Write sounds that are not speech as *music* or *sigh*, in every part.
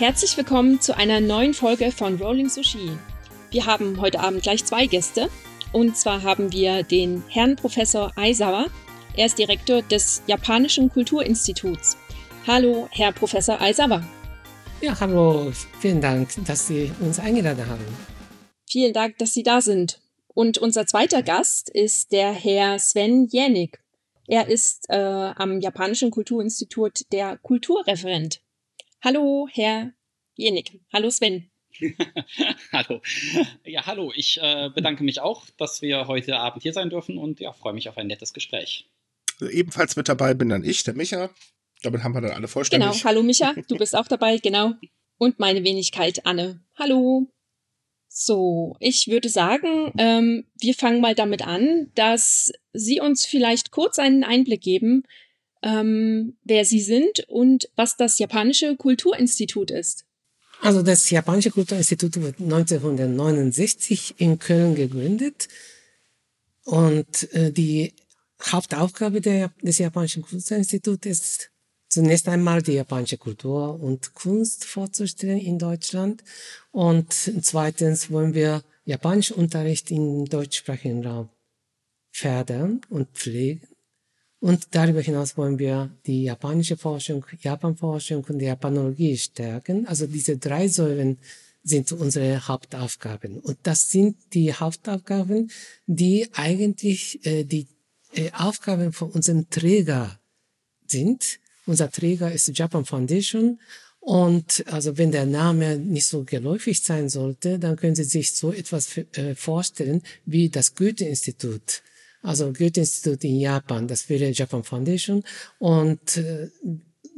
Herzlich willkommen zu einer neuen Folge von Rolling Sushi. Wir haben heute Abend gleich zwei Gäste. Und zwar haben wir den Herrn Professor Aizawa. Er ist Direktor des Japanischen Kulturinstituts. Hallo, Herr Professor Aizawa. Ja, hallo. Vielen Dank, dass Sie uns eingeladen haben. Vielen Dank, dass Sie da sind. Und unser zweiter Gast ist der Herr Sven Jänik. Er ist äh, am Japanischen Kulturinstitut der Kulturreferent. Hallo, Herr Jenik. Hallo, Sven. *laughs* hallo. Ja, hallo. Ich äh, bedanke mich auch, dass wir heute Abend hier sein dürfen und ja, freue mich auf ein nettes Gespräch. Ebenfalls mit dabei bin dann ich, der Micha. Damit haben wir dann alle vollständig. Genau. Hallo, Micha. Du bist auch dabei. Genau. Und meine Wenigkeit, Anne. Hallo. So, ich würde sagen, ähm, wir fangen mal damit an, dass Sie uns vielleicht kurz einen Einblick geben, ähm, wer Sie sind und was das Japanische Kulturinstitut ist. Also das Japanische Kulturinstitut wurde 1969 in Köln gegründet. Und äh, die Hauptaufgabe der, des Japanischen Kulturinstituts ist zunächst einmal die japanische Kultur und Kunst vorzustellen in Deutschland. Und zweitens wollen wir japanischen Unterricht im deutschsprachigen Raum fördern und pflegen und darüber hinaus wollen wir die japanische Forschung, Japanforschung und die Japanologie stärken. Also diese drei Säulen sind unsere Hauptaufgaben. Und das sind die Hauptaufgaben, die eigentlich äh, die äh, Aufgaben von unserem Träger sind. Unser Träger ist Japan Foundation. Und also wenn der Name nicht so geläufig sein sollte, dann können Sie sich so etwas äh, vorstellen wie das Goethe-Institut also Goethe-Institut in Japan, das wäre Japan Foundation und äh,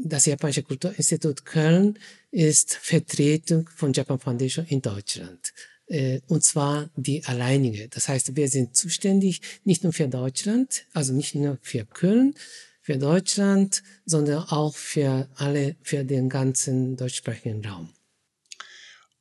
das Japanische Kulturinstitut Köln ist Vertretung von Japan Foundation in Deutschland. Äh, und zwar die alleinige. Das heißt, wir sind zuständig nicht nur für Deutschland, also nicht nur für Köln, für Deutschland, sondern auch für alle, für den ganzen deutschsprachigen Raum.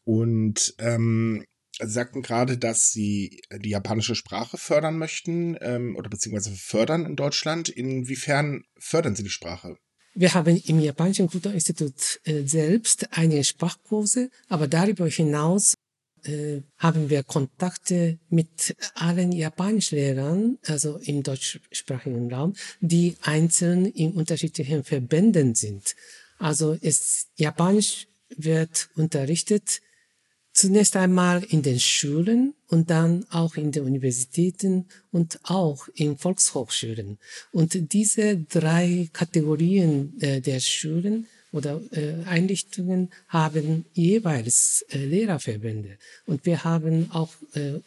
Und ähm, Sie sagten gerade, dass Sie die japanische Sprache fördern möchten ähm, oder beziehungsweise fördern in Deutschland. Inwiefern fördern Sie die Sprache? Wir haben im Japanischen Kulturinstitut äh, selbst einige Sprachkurse, aber darüber hinaus äh, haben wir Kontakte mit allen Japanischlehrern, also im deutschsprachigen Raum, die einzeln in unterschiedlichen Verbänden sind. Also es, Japanisch wird unterrichtet Zunächst einmal in den Schulen und dann auch in den Universitäten und auch in Volkshochschulen. Und diese drei Kategorien äh, der Schulen oder äh, Einrichtungen haben jeweils äh, Lehrerverbände. Und wir haben auch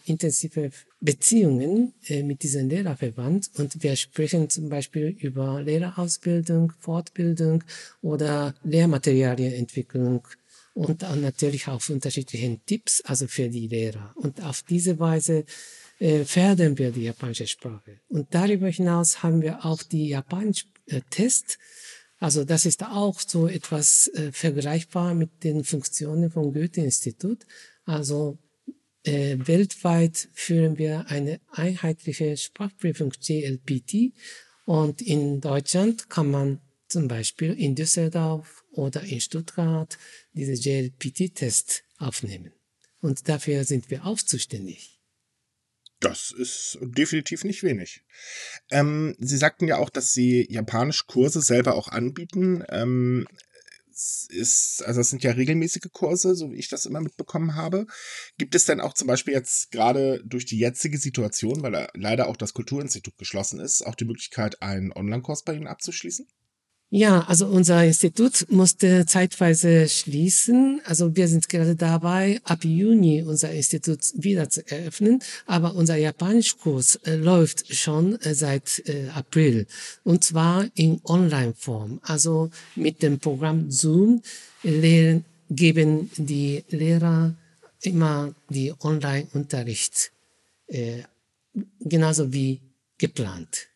intensive Beziehungen mit diesem Lehrerverband und wir sprechen zum Beispiel über Lehrerausbildung, Fortbildung oder Lehrmaterialienentwicklung und dann natürlich auch unterschiedlichen Tipps, also für die Lehrer. Und auf diese Weise äh, fördern wir die japanische Sprache. Und darüber hinaus haben wir auch die japanisch äh. Also das ist auch so etwas äh, vergleichbar mit den Funktionen vom Goethe-Institut. Also äh, weltweit führen wir eine einheitliche Sprachprüfung GLPT und in Deutschland kann man zum Beispiel in Düsseldorf oder in Stuttgart diese JLPT-Test aufnehmen. Und dafür sind wir auch zuständig. Das ist definitiv nicht wenig. Ähm, Sie sagten ja auch, dass Sie japanisch Kurse selber auch anbieten. Ähm, ist, also das sind ja regelmäßige Kurse, so wie ich das immer mitbekommen habe. Gibt es denn auch zum Beispiel jetzt gerade durch die jetzige Situation, weil leider auch das Kulturinstitut geschlossen ist, auch die Möglichkeit, einen Online-Kurs bei Ihnen abzuschließen? Ja, also unser Institut musste zeitweise schließen. Also wir sind gerade dabei, ab Juni unser Institut wieder zu eröffnen. Aber unser Japanischkurs äh, läuft schon äh, seit äh, April. Und zwar in Online-Form. Also mit dem Programm Zoom lehren, geben die Lehrer immer die Online-Unterricht. Äh, genauso wie geplant.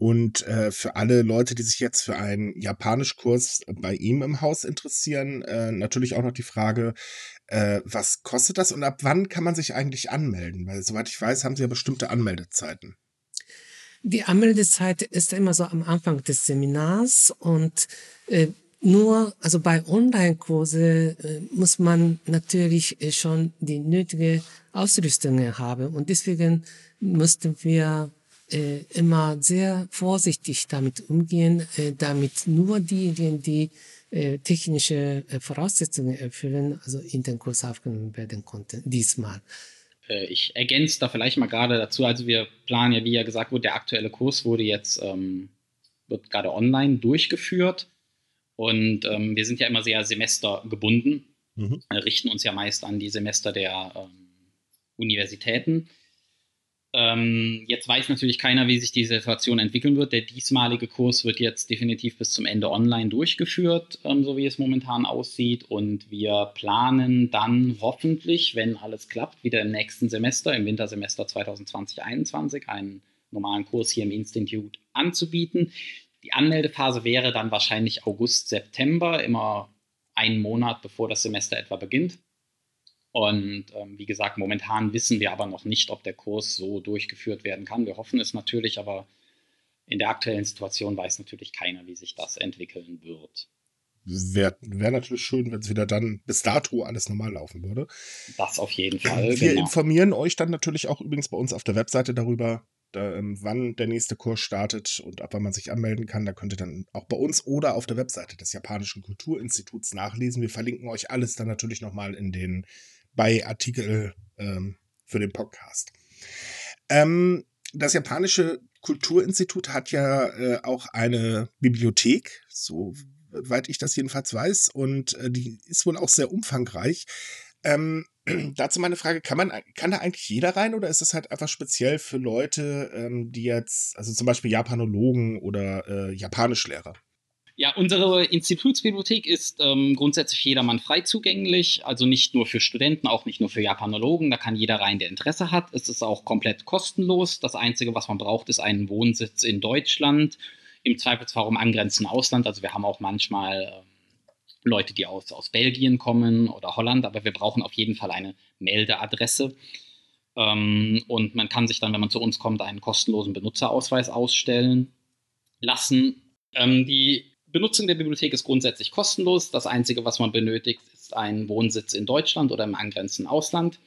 Und äh, für alle Leute, die sich jetzt für einen Japanischkurs bei ihm im Haus interessieren, äh, natürlich auch noch die Frage, äh, was kostet das und ab wann kann man sich eigentlich anmelden? Weil soweit ich weiß, haben sie ja bestimmte Anmeldezeiten. Die Anmeldezeit ist immer so am Anfang des Seminars und äh, nur, also bei Online-Kurse äh, muss man natürlich äh, schon die nötige Ausrüstung haben und deswegen mussten wir äh, immer sehr vorsichtig damit umgehen, äh, damit nur diejenigen, die äh, technische äh, Voraussetzungen erfüllen, also in den Kurs aufgenommen werden konnten, diesmal. Äh, ich ergänze da vielleicht mal gerade dazu, also wir planen ja, wie ja gesagt wurde, der aktuelle Kurs wurde jetzt, ähm, wird gerade online durchgeführt und ähm, wir sind ja immer sehr semestergebunden, mhm. richten uns ja meist an die Semester der ähm, Universitäten. Ähm, jetzt weiß natürlich keiner, wie sich die Situation entwickeln wird. Der diesmalige Kurs wird jetzt definitiv bis zum Ende online durchgeführt, ähm, so wie es momentan aussieht. Und wir planen dann hoffentlich, wenn alles klappt, wieder im nächsten Semester, im Wintersemester 2020-21, einen normalen Kurs hier im Institut anzubieten. Die Anmeldephase wäre dann wahrscheinlich August, September, immer einen Monat bevor das Semester etwa beginnt. Und ähm, wie gesagt, momentan wissen wir aber noch nicht, ob der Kurs so durchgeführt werden kann. Wir hoffen es natürlich, aber in der aktuellen Situation weiß natürlich keiner, wie sich das entwickeln wird. Wäre wär natürlich schön, wenn es wieder dann bis dato alles normal laufen würde. Das auf jeden Fall. Wir genau. informieren euch dann natürlich auch übrigens bei uns auf der Webseite darüber, da, ähm, wann der nächste Kurs startet und ab wann man sich anmelden kann. Da könnt ihr dann auch bei uns oder auf der Webseite des Japanischen Kulturinstituts nachlesen. Wir verlinken euch alles dann natürlich nochmal in den bei Artikel ähm, für den Podcast. Ähm, das japanische Kulturinstitut hat ja äh, auch eine Bibliothek, soweit ich das jedenfalls weiß, und äh, die ist wohl auch sehr umfangreich. Ähm, *clears throat* dazu meine Frage, kann man, kann da eigentlich jeder rein oder ist es halt einfach speziell für Leute, ähm, die jetzt, also zum Beispiel Japanologen oder äh, Japanischlehrer? Ja, unsere Institutsbibliothek ist ähm, grundsätzlich jedermann frei zugänglich, also nicht nur für Studenten, auch nicht nur für Japanologen. Da kann jeder rein, der Interesse hat. Es ist auch komplett kostenlos. Das Einzige, was man braucht, ist einen Wohnsitz in Deutschland, im Zweifelsfall im angrenzenden Ausland. Also wir haben auch manchmal äh, Leute, die aus, aus Belgien kommen oder Holland, aber wir brauchen auf jeden Fall eine Meldeadresse. Ähm, und man kann sich dann, wenn man zu uns kommt, einen kostenlosen Benutzerausweis ausstellen lassen. Ähm, die Benutzung der Bibliothek ist grundsätzlich kostenlos. Das Einzige, was man benötigt, ist ein Wohnsitz in Deutschland oder im angrenzenden Ausland.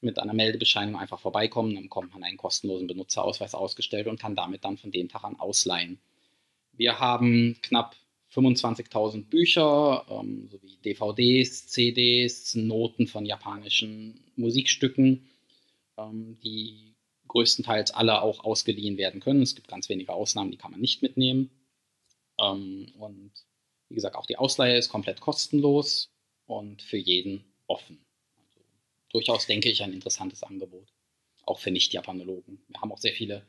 Mit einer Meldebescheinigung einfach vorbeikommen, dann bekommt man einen kostenlosen Benutzerausweis ausgestellt und kann damit dann von dem Tag an ausleihen. Wir haben knapp 25.000 Bücher ähm, sowie DVDs, CDs, Noten von japanischen Musikstücken, ähm, die größtenteils alle auch ausgeliehen werden können. Es gibt ganz wenige Ausnahmen, die kann man nicht mitnehmen. Ähm, und wie gesagt, auch die Ausleihe ist komplett kostenlos und für jeden offen. Also durchaus, denke ich, ein interessantes Angebot. Auch für Nicht-Japanologen. Wir haben auch sehr viele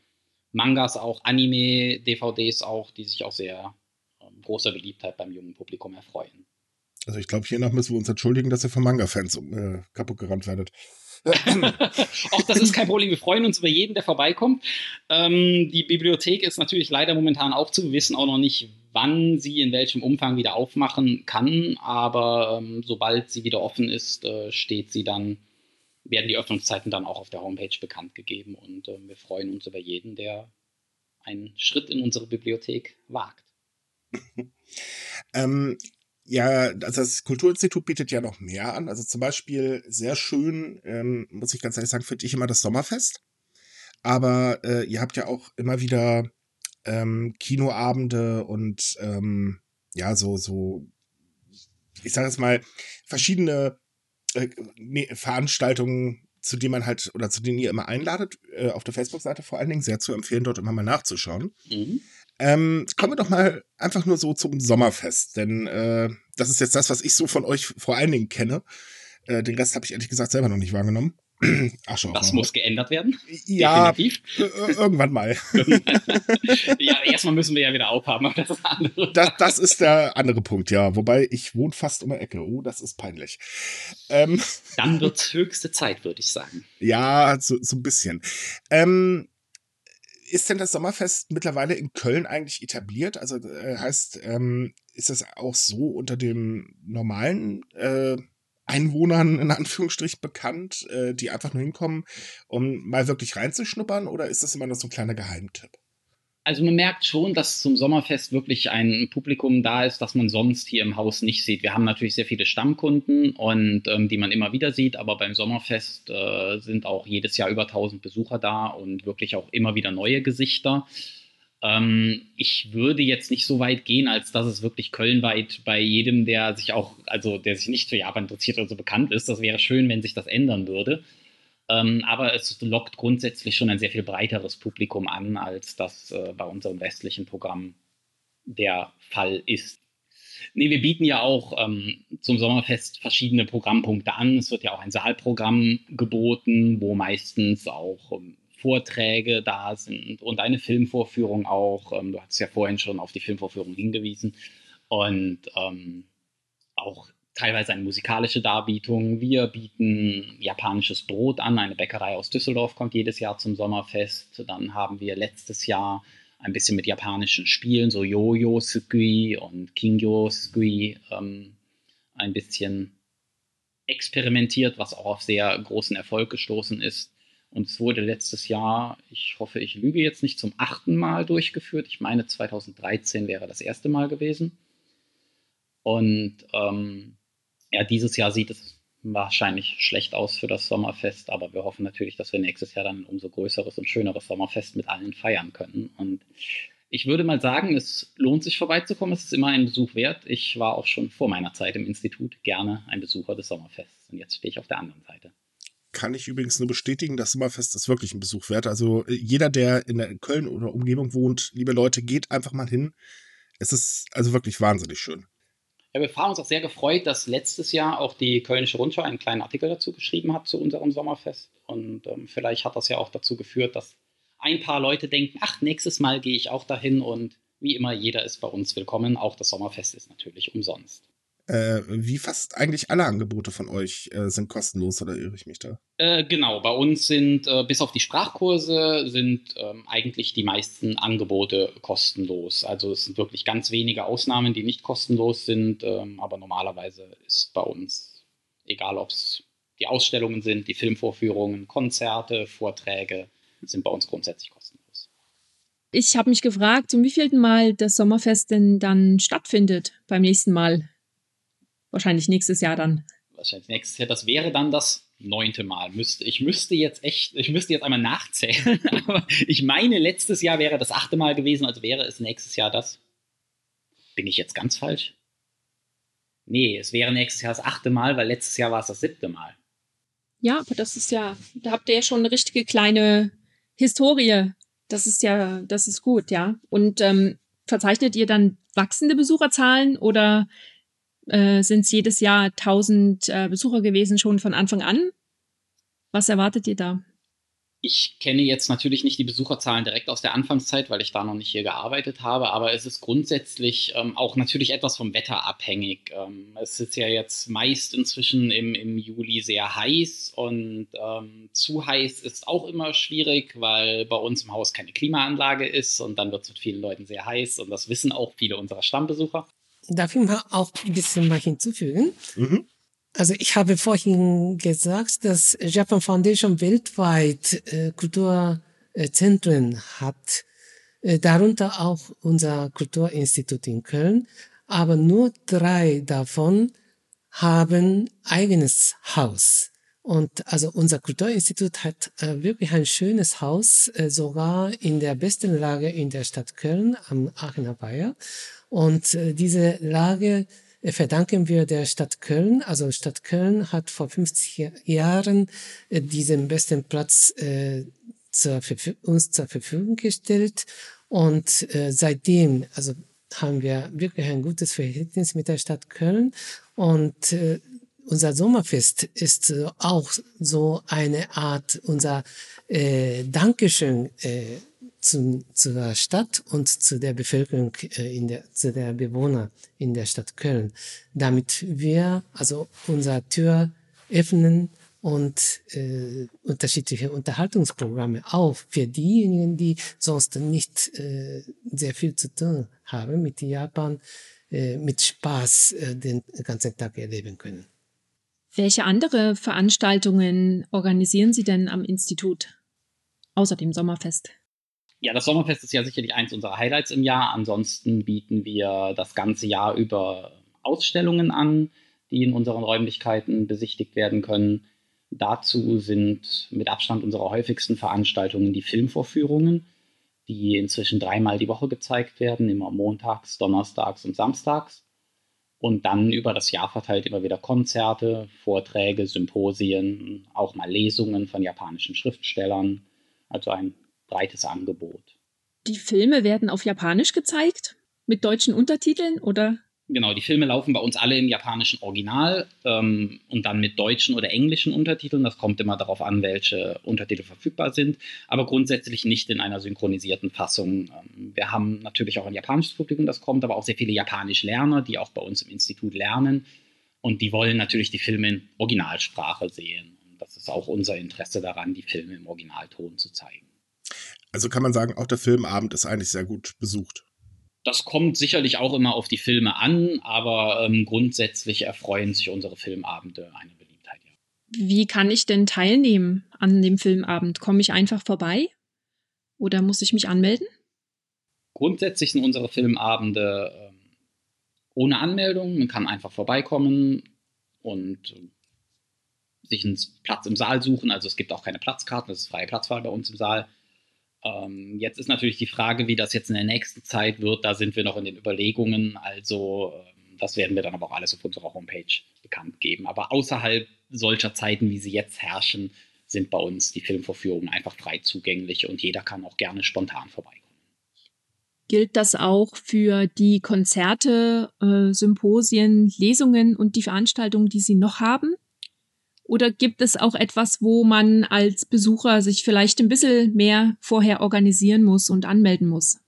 Mangas, auch Anime, DVDs auch, die sich auch sehr ähm, großer Beliebtheit beim jungen Publikum erfreuen. Also ich glaube, hiernach müssen wir uns entschuldigen, dass ihr von Manga-Fans äh, kaputt gerannt werdet. *laughs* Auch das ist kein Problem. Wir freuen uns über jeden, der vorbeikommt. Ähm, die Bibliothek ist natürlich leider momentan auch zu. Wir wissen auch noch nicht, wann sie in welchem Umfang wieder aufmachen kann. Aber ähm, sobald sie wieder offen ist, äh, steht sie dann, werden die Öffnungszeiten dann auch auf der Homepage bekannt gegeben. Und äh, wir freuen uns über jeden, der einen Schritt in unsere Bibliothek wagt. *laughs* ähm, ja, also das Kulturinstitut bietet ja noch mehr an. Also zum Beispiel sehr schön, ähm, muss ich ganz ehrlich sagen, finde ich immer das Sommerfest. Aber äh, ihr habt ja auch immer wieder ähm, Kinoabende und ähm, ja, so, so, ich sage jetzt mal, verschiedene äh, Veranstaltungen, zu denen man halt oder zu denen ihr immer einladet, äh, auf der Facebook-Seite vor allen Dingen sehr zu empfehlen, dort immer mal nachzuschauen. Mhm. Ähm, kommen wir doch mal einfach nur so zum Sommerfest, denn äh, das ist jetzt das, was ich so von euch vor allen Dingen kenne. Äh, den Rest habe ich ehrlich gesagt selber noch nicht wahrgenommen. *clears throat* Ach schon. Das muss geändert werden. Ja, Definitiv. irgendwann mal. *laughs* ja, erstmal müssen wir ja wieder aufhaben. Das ist, das, das ist der andere Punkt, ja. Wobei ich wohne fast um die Ecke. Oh, das ist peinlich. Ähm, Dann wird höchste Zeit, würde ich sagen. Ja, so, so ein bisschen. Ähm, ist denn das Sommerfest mittlerweile in Köln eigentlich etabliert? Also äh, heißt, ähm, ist das auch so unter dem normalen äh, Einwohnern in Anführungsstrich bekannt, äh, die einfach nur hinkommen, um mal wirklich reinzuschnuppern? Oder ist das immer noch so ein kleiner Geheimtipp? Also man merkt schon, dass zum Sommerfest wirklich ein Publikum da ist, das man sonst hier im Haus nicht sieht. Wir haben natürlich sehr viele Stammkunden und ähm, die man immer wieder sieht, aber beim Sommerfest äh, sind auch jedes Jahr über 1000 Besucher da und wirklich auch immer wieder neue Gesichter. Ähm, ich würde jetzt nicht so weit gehen, als dass es wirklich kölnweit bei jedem, der sich auch, also der sich nicht für Japan interessiert oder so bekannt ist. Das wäre schön, wenn sich das ändern würde. Ähm, aber es lockt grundsätzlich schon ein sehr viel breiteres Publikum an, als das äh, bei unserem westlichen Programm der Fall ist. Nee, wir bieten ja auch ähm, zum Sommerfest verschiedene Programmpunkte an. Es wird ja auch ein Saalprogramm geboten, wo meistens auch ähm, Vorträge da sind und eine Filmvorführung auch. Ähm, du hast ja vorhin schon auf die Filmvorführung hingewiesen. Und ähm, auch teilweise eine musikalische Darbietung. Wir bieten japanisches Brot an. Eine Bäckerei aus Düsseldorf kommt jedes Jahr zum Sommerfest. Dann haben wir letztes Jahr ein bisschen mit japanischen Spielen, so Yo-Yo Sukui und Kingyo Sukui, ähm, ein bisschen experimentiert, was auch auf sehr großen Erfolg gestoßen ist. Und es wurde letztes Jahr, ich hoffe, ich lüge jetzt nicht, zum achten Mal durchgeführt. Ich meine, 2013 wäre das erste Mal gewesen. Und ähm, ja, dieses Jahr sieht es wahrscheinlich schlecht aus für das Sommerfest, aber wir hoffen natürlich, dass wir nächstes Jahr dann ein umso größeres und schöneres Sommerfest mit allen feiern können. Und ich würde mal sagen, es lohnt sich vorbeizukommen. Es ist immer ein Besuch wert. Ich war auch schon vor meiner Zeit im Institut gerne ein Besucher des Sommerfests. Und jetzt stehe ich auf der anderen Seite kann ich übrigens nur bestätigen, das Sommerfest ist wirklich ein Besuch wert. Also äh, jeder, der in Köln oder Umgebung wohnt, liebe Leute, geht einfach mal hin. Es ist also wirklich wahnsinnig schön. Ja, wir haben uns auch sehr gefreut, dass letztes Jahr auch die Kölnische Rundschau einen kleinen Artikel dazu geschrieben hat zu unserem Sommerfest. Und ähm, vielleicht hat das ja auch dazu geführt, dass ein paar Leute denken, ach, nächstes Mal gehe ich auch dahin und wie immer, jeder ist bei uns willkommen. Auch das Sommerfest ist natürlich umsonst. Äh, wie fast eigentlich alle Angebote von euch äh, sind kostenlos, oder irre ich mich da? Äh, genau, bei uns sind äh, bis auf die Sprachkurse sind ähm, eigentlich die meisten Angebote kostenlos. Also es sind wirklich ganz wenige Ausnahmen, die nicht kostenlos sind, ähm, aber normalerweise ist bei uns, egal ob es die Ausstellungen sind, die Filmvorführungen, Konzerte, Vorträge, sind bei uns grundsätzlich kostenlos. Ich habe mich gefragt, zum wievielten Mal das Sommerfest denn dann stattfindet beim nächsten Mal. Wahrscheinlich nächstes Jahr dann. Wahrscheinlich nächstes Jahr. Das wäre dann das neunte Mal. Müsste, ich müsste jetzt echt, ich müsste jetzt einmal nachzählen. *laughs* Aber ich meine, letztes Jahr wäre das achte Mal gewesen, also wäre es nächstes Jahr das. Bin ich jetzt ganz falsch? Nee, es wäre nächstes Jahr das achte Mal, weil letztes Jahr war es das siebte Mal. Ja, aber das ist ja, da habt ihr ja schon eine richtige kleine Historie. Das ist ja, das ist gut, ja. Und ähm, verzeichnet ihr dann wachsende Besucherzahlen oder äh, sind es jedes Jahr 1000 äh, Besucher gewesen, schon von Anfang an. Was erwartet ihr da? Ich kenne jetzt natürlich nicht die Besucherzahlen direkt aus der Anfangszeit, weil ich da noch nicht hier gearbeitet habe, aber es ist grundsätzlich ähm, auch natürlich etwas vom Wetter abhängig. Ähm, es ist ja jetzt meist inzwischen im, im Juli sehr heiß und ähm, zu heiß ist auch immer schwierig, weil bei uns im Haus keine Klimaanlage ist und dann wird es mit vielen Leuten sehr heiß und das wissen auch viele unserer Stammbesucher darf ich mal auch ein bisschen mal hinzufügen? Mhm. Also ich habe vorhin gesagt, dass Japan Foundation weltweit äh, Kulturzentren hat, äh, darunter auch unser Kulturinstitut in Köln, aber nur drei davon haben eigenes Haus. Und also unser Kulturinstitut hat äh, wirklich ein schönes Haus, äh, sogar in der besten Lage in der Stadt Köln am Aachener Weiher. Und äh, diese Lage äh, verdanken wir der Stadt Köln. Also Stadt Köln hat vor 50 Jahren äh, diesen besten Platz äh, zur uns zur Verfügung gestellt. Und seitdem, also haben wir wirklich ein gutes Verhältnis mit der Stadt Köln. Und unser Sommerfest ist äh, auch so eine Art unser äh, Dankeschön äh, zu, zur Stadt und zu der Bevölkerung, äh, in der, zu der Bewohner in der Stadt Köln, damit wir also unsere Tür öffnen und äh, unterschiedliche Unterhaltungsprogramme auch für diejenigen, die sonst nicht äh, sehr viel zu tun haben mit Japan, äh, mit Spaß äh, den ganzen Tag erleben können. Welche andere Veranstaltungen organisieren Sie denn am Institut außer dem Sommerfest? Ja, das Sommerfest ist ja sicherlich eins unserer Highlights im Jahr. Ansonsten bieten wir das ganze Jahr über Ausstellungen an, die in unseren Räumlichkeiten besichtigt werden können. Dazu sind mit Abstand unsere häufigsten Veranstaltungen die Filmvorführungen, die inzwischen dreimal die Woche gezeigt werden, immer montags, donnerstags und samstags. Und dann über das Jahr verteilt immer wieder Konzerte, Vorträge, Symposien, auch mal Lesungen von japanischen Schriftstellern. Also ein breites Angebot. Die Filme werden auf Japanisch gezeigt? Mit deutschen Untertiteln oder Genau, die Filme laufen bei uns alle im japanischen Original ähm, und dann mit deutschen oder englischen Untertiteln. Das kommt immer darauf an, welche Untertitel verfügbar sind, aber grundsätzlich nicht in einer synchronisierten Fassung. Ähm, wir haben natürlich auch ein japanisches Publikum, das kommt, aber auch sehr viele japanisch Lerner, die auch bei uns im Institut lernen und die wollen natürlich die Filme in Originalsprache sehen. Und das ist auch unser Interesse daran, die Filme im Originalton zu zeigen. Also kann man sagen, auch der Filmabend ist eigentlich sehr gut besucht. Das kommt sicherlich auch immer auf die Filme an, aber ähm, grundsätzlich erfreuen sich unsere Filmabende eine Beliebtheit. Ja. Wie kann ich denn teilnehmen an dem Filmabend? Komme ich einfach vorbei oder muss ich mich anmelden? Grundsätzlich sind unsere Filmabende ähm, ohne Anmeldung. Man kann einfach vorbeikommen und sich einen Platz im Saal suchen. Also es gibt auch keine Platzkarten, das ist freie Platzwahl bei uns im Saal. Ähm, jetzt ist natürlich die Frage, wie das jetzt in der nächsten Zeit wird. Da sind wir noch in den Überlegungen. Also ähm, das werden wir dann aber auch alles auf unserer Homepage bekannt geben. Aber außerhalb solcher Zeiten, wie sie jetzt herrschen, sind bei uns die Filmvorführungen einfach frei zugänglich und jeder kann auch gerne spontan vorbeikommen. Gilt das auch für die Konzerte, äh, Symposien, Lesungen und die Veranstaltungen, die Sie noch haben? Oder gibt es auch etwas, wo man als Besucher sich vielleicht ein bisschen mehr vorher organisieren muss und anmelden muss?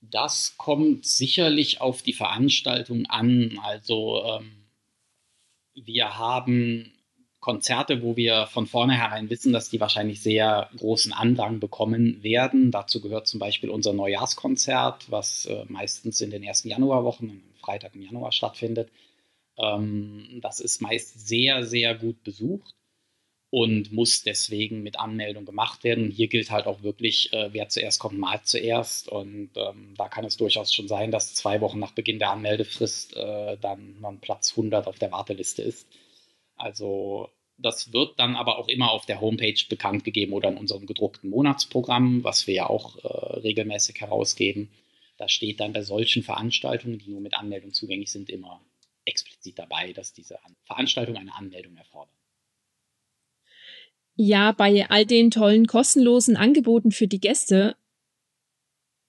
Das kommt sicherlich auf die Veranstaltung an. Also ähm, wir haben Konzerte, wo wir von vornherein wissen, dass die wahrscheinlich sehr großen Andrang bekommen werden. Dazu gehört zum Beispiel unser Neujahrskonzert, was äh, meistens in den ersten Januarwochen, am Freitag im Januar stattfindet. Ähm, das ist meist sehr, sehr gut besucht und muss deswegen mit Anmeldung gemacht werden. Hier gilt halt auch wirklich, äh, wer zuerst kommt, malt zuerst. Und ähm, da kann es durchaus schon sein, dass zwei Wochen nach Beginn der Anmeldefrist äh, dann man Platz 100 auf der Warteliste ist. Also das wird dann aber auch immer auf der Homepage bekannt gegeben oder in unserem gedruckten Monatsprogramm, was wir ja auch äh, regelmäßig herausgeben. Da steht dann bei solchen Veranstaltungen, die nur mit Anmeldung zugänglich sind, immer explizit dabei, dass diese Veranstaltung eine Anmeldung erfordert. Ja, bei all den tollen kostenlosen Angeboten für die Gäste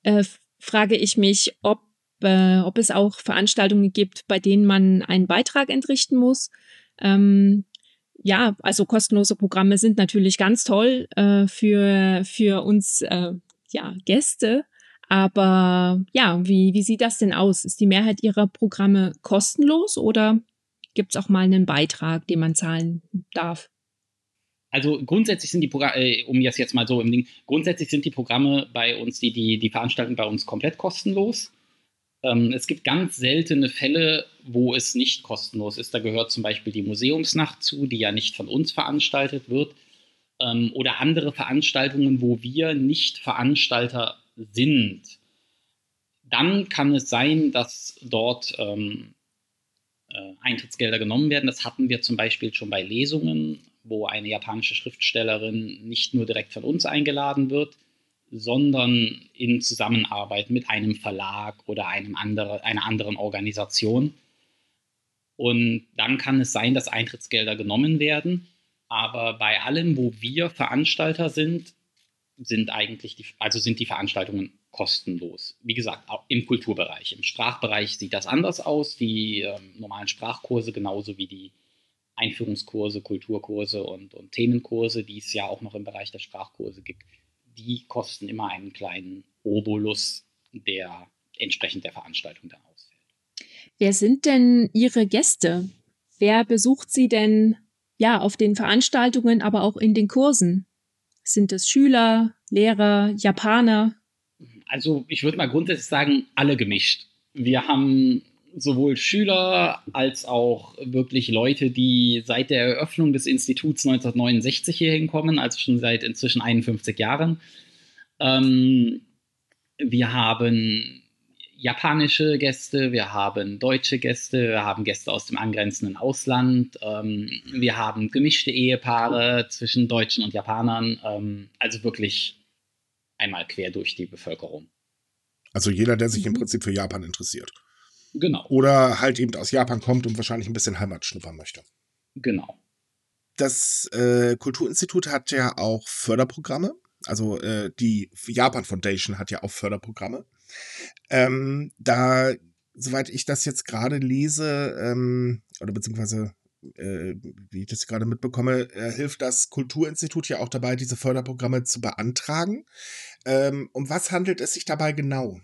äh, frage ich mich, ob, äh, ob es auch Veranstaltungen gibt, bei denen man einen Beitrag entrichten muss. Ähm, ja, also kostenlose Programme sind natürlich ganz toll äh, für, für uns äh, ja, Gäste. Aber ja, wie, wie sieht das denn aus? Ist die Mehrheit Ihrer Programme kostenlos oder gibt es auch mal einen Beitrag, den man zahlen darf? Also grundsätzlich sind die Programme, äh, um das jetzt mal so im Ding, grundsätzlich sind die Programme bei uns, die, die, die Veranstaltungen bei uns komplett kostenlos. Ähm, es gibt ganz seltene Fälle, wo es nicht kostenlos ist. Da gehört zum Beispiel die Museumsnacht zu, die ja nicht von uns veranstaltet wird. Ähm, oder andere Veranstaltungen, wo wir nicht Veranstalter sind, dann kann es sein, dass dort ähm, äh, Eintrittsgelder genommen werden. Das hatten wir zum Beispiel schon bei Lesungen, wo eine japanische Schriftstellerin nicht nur direkt von uns eingeladen wird, sondern in Zusammenarbeit mit einem Verlag oder einem andere, einer anderen Organisation. Und dann kann es sein, dass Eintrittsgelder genommen werden. Aber bei allem, wo wir Veranstalter sind, sind eigentlich die, also sind die Veranstaltungen kostenlos. Wie gesagt, im Kulturbereich. Im Sprachbereich sieht das anders aus. Die ähm, normalen Sprachkurse genauso wie die Einführungskurse, Kulturkurse und, und Themenkurse, die es ja auch noch im Bereich der Sprachkurse gibt, die kosten immer einen kleinen Obolus, der entsprechend der Veranstaltung dann ausfällt. Wer sind denn Ihre Gäste? Wer besucht Sie denn ja auf den Veranstaltungen, aber auch in den Kursen? Sind es Schüler, Lehrer, Japaner? Also ich würde mal grundsätzlich sagen, alle gemischt. Wir haben sowohl Schüler als auch wirklich Leute, die seit der Eröffnung des Instituts 1969 hier hinkommen, also schon seit inzwischen 51 Jahren. Ähm, wir haben japanische Gäste, wir haben deutsche Gäste, wir haben Gäste aus dem angrenzenden Ausland, ähm, wir haben gemischte Ehepaare zwischen Deutschen und Japanern, ähm, also wirklich einmal quer durch die Bevölkerung. Also jeder, der sich im mhm. Prinzip für Japan interessiert. Genau. Oder halt eben aus Japan kommt und wahrscheinlich ein bisschen Heimat schnuppern möchte. Genau. Das äh, Kulturinstitut hat ja auch Förderprogramme. Also äh, die Japan Foundation hat ja auch Förderprogramme. Ähm, da, soweit ich das jetzt gerade lese, ähm, oder beziehungsweise äh, wie ich das gerade mitbekomme, äh, hilft das Kulturinstitut ja auch dabei, diese Förderprogramme zu beantragen. Ähm, um was handelt es sich dabei genau?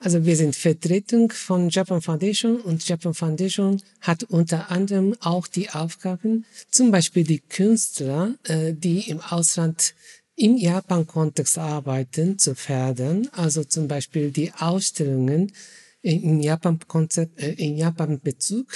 Also wir sind Vertretung von Japan Foundation und Japan Foundation hat unter anderem auch die Aufgaben, zum Beispiel die Künstler, äh, die im Ausland im Japan-Kontext arbeiten, zu fördern. Also zum Beispiel die Ausstellungen in Japan-Konzept, äh, in Japan-Bezug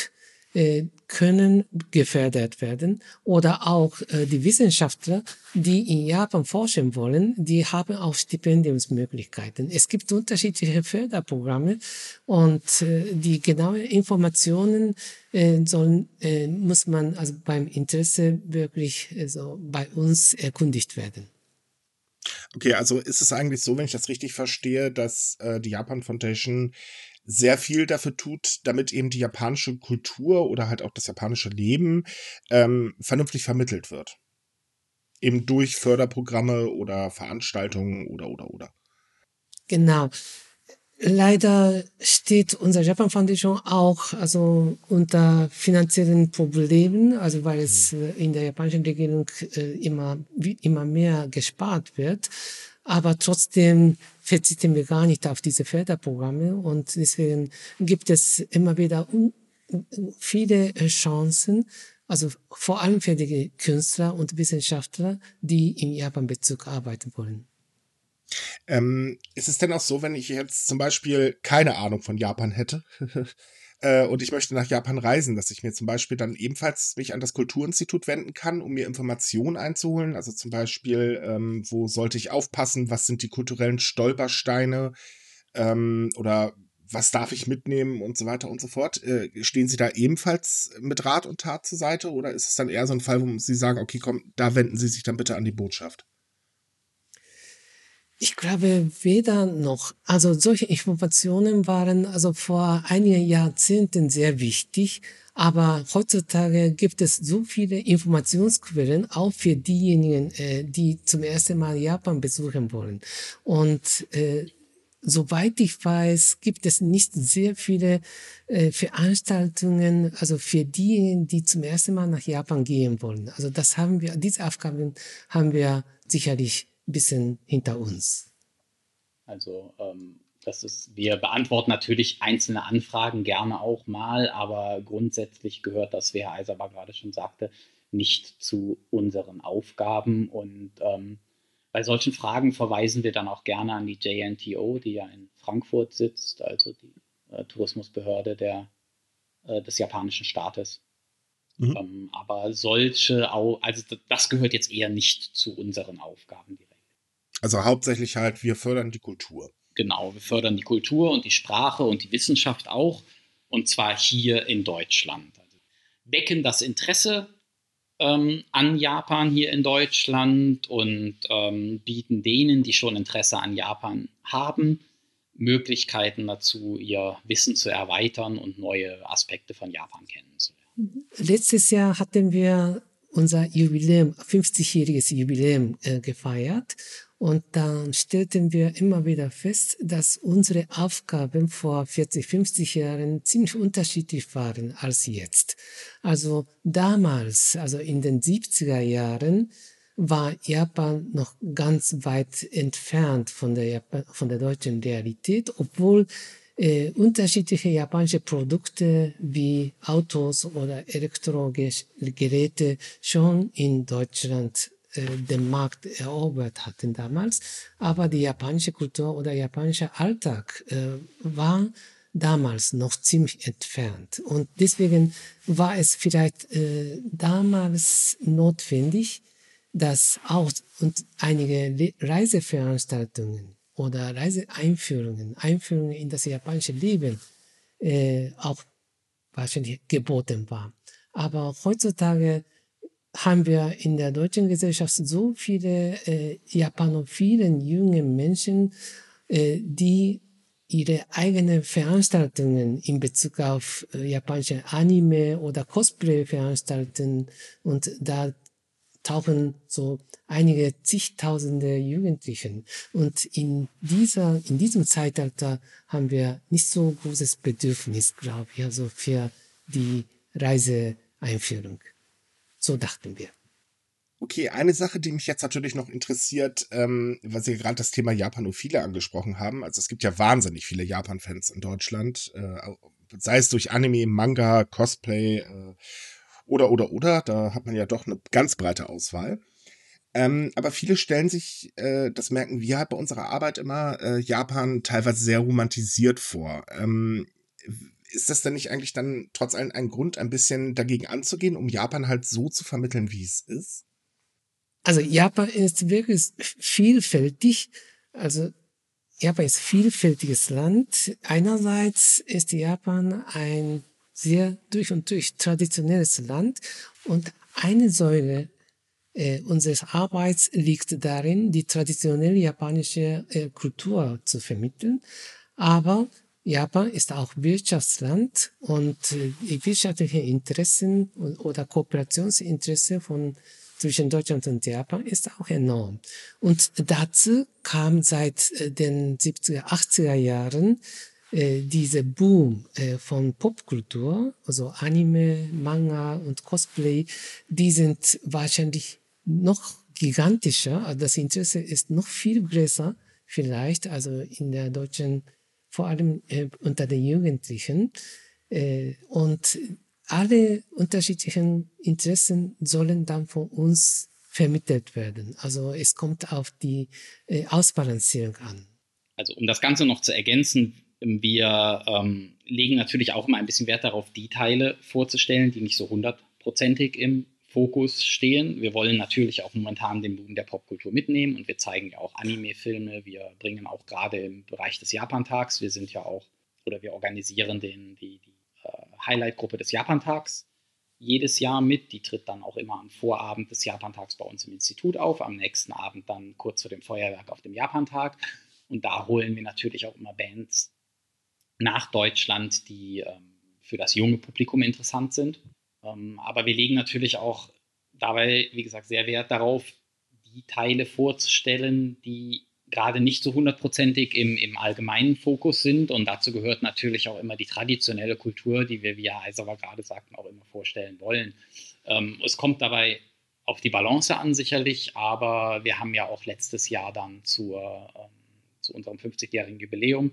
äh, können gefördert werden oder auch äh, die Wissenschaftler, die in Japan forschen wollen, die haben auch Stipendiumsmöglichkeiten. Es gibt unterschiedliche Förderprogramme und äh, die genauen Informationen äh, sollen, äh, muss man also beim Interesse wirklich also bei uns erkundigt werden. Okay, also ist es eigentlich so, wenn ich das richtig verstehe, dass äh, die Japan Foundation sehr viel dafür tut, damit eben die japanische Kultur oder halt auch das japanische Leben ähm, vernünftig vermittelt wird. Eben durch Förderprogramme oder Veranstaltungen oder oder oder. Genau. Leider steht unser Japan Foundation auch also unter finanziellen Problemen, also weil es äh, in der japanischen Regierung äh, immer immer mehr gespart wird. Aber trotzdem verzichten wir gar nicht auf diese Förderprogramme und deswegen gibt es immer wieder viele äh, Chancen, also vor allem für die Künstler und Wissenschaftler, die im Japan-Bezug arbeiten wollen. Ähm, ist es denn auch so, wenn ich jetzt zum Beispiel keine Ahnung von Japan hätte *laughs* äh, und ich möchte nach Japan reisen, dass ich mir zum Beispiel dann ebenfalls mich an das Kulturinstitut wenden kann, um mir Informationen einzuholen. Also zum Beispiel, ähm, wo sollte ich aufpassen, was sind die kulturellen Stolpersteine ähm, oder was darf ich mitnehmen und so weiter und so fort. Äh, stehen Sie da ebenfalls mit Rat und Tat zur Seite oder ist es dann eher so ein Fall, wo Sie sagen, okay, komm, da wenden Sie sich dann bitte an die Botschaft? Ich glaube weder noch. Also solche Informationen waren also vor einigen Jahrzehnten sehr wichtig, aber heutzutage gibt es so viele Informationsquellen auch für diejenigen, äh, die zum ersten Mal Japan besuchen wollen. Und äh, soweit ich weiß, gibt es nicht sehr viele äh, Veranstaltungen, also für diejenigen, die zum ersten Mal nach Japan gehen wollen. Also das haben wir, diese Aufgaben haben wir sicherlich bisschen hinter uns. Also ähm, das ist, wir beantworten natürlich einzelne Anfragen gerne auch mal, aber grundsätzlich gehört das, wie Herr Eiserbar gerade schon sagte, nicht zu unseren Aufgaben. Und ähm, bei solchen Fragen verweisen wir dann auch gerne an die JNTO, die ja in Frankfurt sitzt, also die äh, Tourismusbehörde der, äh, des japanischen Staates. Mhm. Ähm, aber solche, also das gehört jetzt eher nicht zu unseren Aufgaben direkt. Also hauptsächlich halt, wir fördern die Kultur. Genau, wir fördern die Kultur und die Sprache und die Wissenschaft auch. Und zwar hier in Deutschland. Also wecken das Interesse ähm, an Japan hier in Deutschland und ähm, bieten denen, die schon Interesse an Japan haben, Möglichkeiten dazu, ihr Wissen zu erweitern und neue Aspekte von Japan kennenzulernen. Letztes Jahr hatten wir unser Jubiläum, 50-jähriges Jubiläum äh, gefeiert und dann stellten wir immer wieder fest, dass unsere Aufgaben vor 40, 50 Jahren ziemlich unterschiedlich waren als jetzt. Also damals, also in den 70er Jahren, war Japan noch ganz weit entfernt von der, Japan, von der deutschen Realität, obwohl äh, unterschiedliche japanische Produkte wie Autos oder Elektrogeräte schon in Deutschland den Markt erobert hatten damals. Aber die japanische Kultur oder japanischer Alltag äh, war damals noch ziemlich entfernt. Und deswegen war es vielleicht äh, damals notwendig, dass auch und einige Reiseveranstaltungen oder Reiseeinführungen, Einführungen in das japanische Leben äh, auch wahrscheinlich geboten war. Aber heutzutage haben wir in der deutschen Gesellschaft so viele äh, japanophilen junge Menschen, äh, die ihre eigenen Veranstaltungen in Bezug auf äh, japanische Anime oder Cosplay veranstalten und da tauchen so einige zigtausende Jugendlichen. Und in dieser, in diesem Zeitalter haben wir nicht so großes Bedürfnis, glaube ich, also für die Reiseeinführung. So dachten wir. Okay, eine Sache, die mich jetzt natürlich noch interessiert, ähm, weil Sie gerade das Thema Japanophile angesprochen haben. Also es gibt ja wahnsinnig viele Japan-Fans in Deutschland, äh, sei es durch Anime, Manga, Cosplay äh, oder, oder, oder. Da hat man ja doch eine ganz breite Auswahl. Ähm, aber viele stellen sich, äh, das merken wir halt bei unserer Arbeit immer, äh, Japan teilweise sehr romantisiert vor. Ähm, ist das denn nicht eigentlich dann trotz allem ein Grund, ein bisschen dagegen anzugehen, um Japan halt so zu vermitteln, wie es ist? Also Japan ist wirklich vielfältig. Also Japan ist vielfältiges Land. Einerseits ist Japan ein sehr durch und durch traditionelles Land und eine Säule äh, unseres Arbeits liegt darin, die traditionelle japanische äh, Kultur zu vermitteln. Aber Japan ist auch Wirtschaftsland und äh, die wirtschaftlichen Interessen oder Kooperationsinteresse von zwischen Deutschland und Japan ist auch enorm. Und dazu kam seit äh, den 70er, 80er Jahren äh, diese Boom äh, von Popkultur, also Anime, Manga und Cosplay, die sind wahrscheinlich noch gigantischer. Also das Interesse ist noch viel größer vielleicht, also in der deutschen, vor allem äh, unter den Jugendlichen. Äh, und alle unterschiedlichen Interessen sollen dann von uns vermittelt werden. Also es kommt auf die äh, Ausbalancierung an. Also um das Ganze noch zu ergänzen, wir ähm, legen natürlich auch immer ein bisschen Wert darauf, die Teile vorzustellen, die nicht so hundertprozentig im Fokus stehen. Wir wollen natürlich auch momentan den Boom der Popkultur mitnehmen und wir zeigen ja auch Anime-Filme. Wir bringen auch gerade im Bereich des Japantags, wir sind ja auch, oder wir organisieren den, die, die Highlight-Gruppe des Japantags jedes Jahr mit. Die tritt dann auch immer am Vorabend des Japantags bei uns im Institut auf, am nächsten Abend dann kurz vor dem Feuerwerk auf dem Japantag. Und da holen wir natürlich auch immer Bands nach Deutschland, die ähm, für das junge Publikum interessant sind. Ähm, aber wir legen natürlich auch dabei, wie gesagt, sehr Wert darauf, die Teile vorzustellen, die gerade nicht so hundertprozentig im, im allgemeinen Fokus sind. Und dazu gehört natürlich auch immer die traditionelle Kultur, die wir, wie Herr Eiserwa gerade sagten, auch immer vorstellen wollen. Ähm, es kommt dabei auf die Balance an sicherlich, aber wir haben ja auch letztes Jahr dann zur, ähm, zu unserem 50-jährigen Jubiläum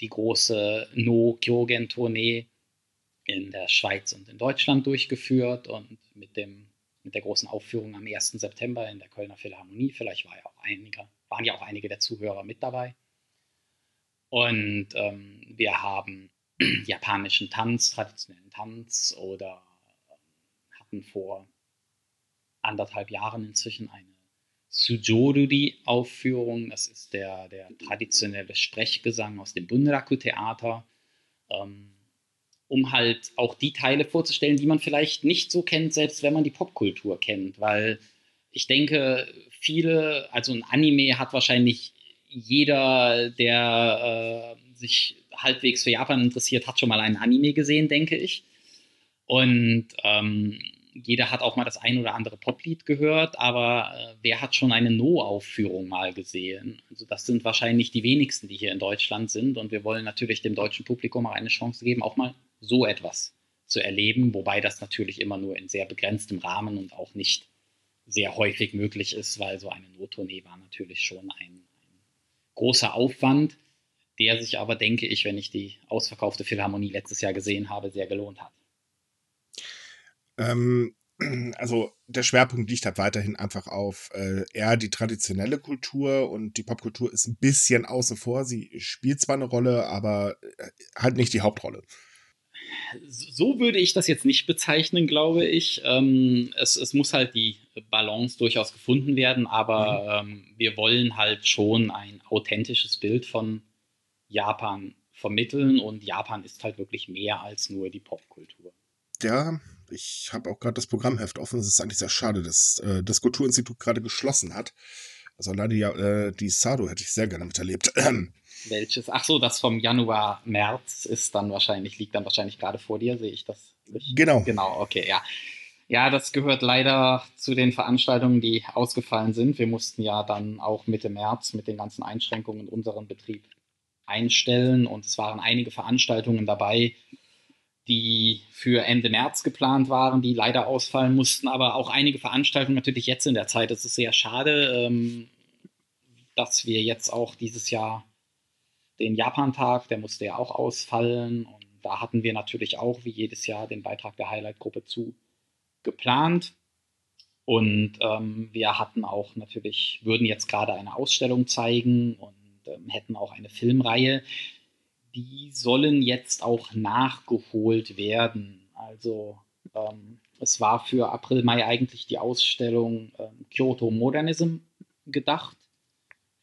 die große No-Kyogen-Tournee in der Schweiz und in Deutschland durchgeführt und mit, dem, mit der großen Aufführung am 1. September in der Kölner Philharmonie, vielleicht war ja auch einiger waren ja auch einige der Zuhörer mit dabei. Und ähm, wir haben *clears throat* japanischen Tanz, traditionellen Tanz oder ähm, hatten vor anderthalb Jahren inzwischen eine Sujoruri-Aufführung. Das ist der, der traditionelle Sprechgesang aus dem Bunraku-Theater, ähm, um halt auch die Teile vorzustellen, die man vielleicht nicht so kennt, selbst wenn man die Popkultur kennt, weil ich denke, viele, also ein Anime hat wahrscheinlich jeder, der äh, sich halbwegs für Japan interessiert, hat schon mal einen Anime gesehen, denke ich. Und ähm, jeder hat auch mal das ein oder andere Poplied gehört, aber äh, wer hat schon eine No-Aufführung mal gesehen? Also das sind wahrscheinlich die wenigsten, die hier in Deutschland sind. Und wir wollen natürlich dem deutschen Publikum auch eine Chance geben, auch mal so etwas zu erleben, wobei das natürlich immer nur in sehr begrenztem Rahmen und auch nicht sehr häufig möglich ist, weil so eine Nottournee war natürlich schon ein, ein großer Aufwand, der sich aber, denke ich, wenn ich die ausverkaufte Philharmonie letztes Jahr gesehen habe, sehr gelohnt hat. Ähm, *clears throat* also der Schwerpunkt liegt halt weiterhin einfach auf äh, eher die traditionelle Kultur und die Popkultur ist ein bisschen außen vor. Sie spielt zwar eine Rolle, aber äh, halt nicht die Hauptrolle. So würde ich das jetzt nicht bezeichnen, glaube ich. Ähm, es, es, muss halt die Balance durchaus gefunden werden, aber mhm. ähm, wir wollen halt schon ein authentisches Bild von Japan vermitteln und Japan ist halt wirklich mehr als nur die Popkultur. Ja, ich habe auch gerade das Programmheft offen. Es ist eigentlich sehr schade, dass äh, das Kulturinstitut gerade geschlossen hat. Also leider ja, äh, die Sado hätte ich sehr gerne miterlebt. *clears throat* Welches? Ach so, das vom Januar, März ist dann wahrscheinlich, liegt dann wahrscheinlich gerade vor dir, sehe ich das richtig? Genau. Genau, okay, ja. Ja, das gehört leider zu den Veranstaltungen, die ausgefallen sind. Wir mussten ja dann auch Mitte März mit den ganzen Einschränkungen unseren Betrieb einstellen und es waren einige Veranstaltungen dabei, die für Ende März geplant waren, die leider ausfallen mussten, aber auch einige Veranstaltungen natürlich jetzt in der Zeit. Es ist sehr schade, ähm, dass wir jetzt auch dieses Jahr den Japan-Tag, der musste ja auch ausfallen. Und da hatten wir natürlich auch wie jedes Jahr den Beitrag der Highlight-Gruppe zu geplant. Und ähm, wir hatten auch natürlich, würden jetzt gerade eine Ausstellung zeigen und ähm, hätten auch eine Filmreihe. Die sollen jetzt auch nachgeholt werden. Also ähm, es war für April, Mai eigentlich die Ausstellung ähm, Kyoto Modernism gedacht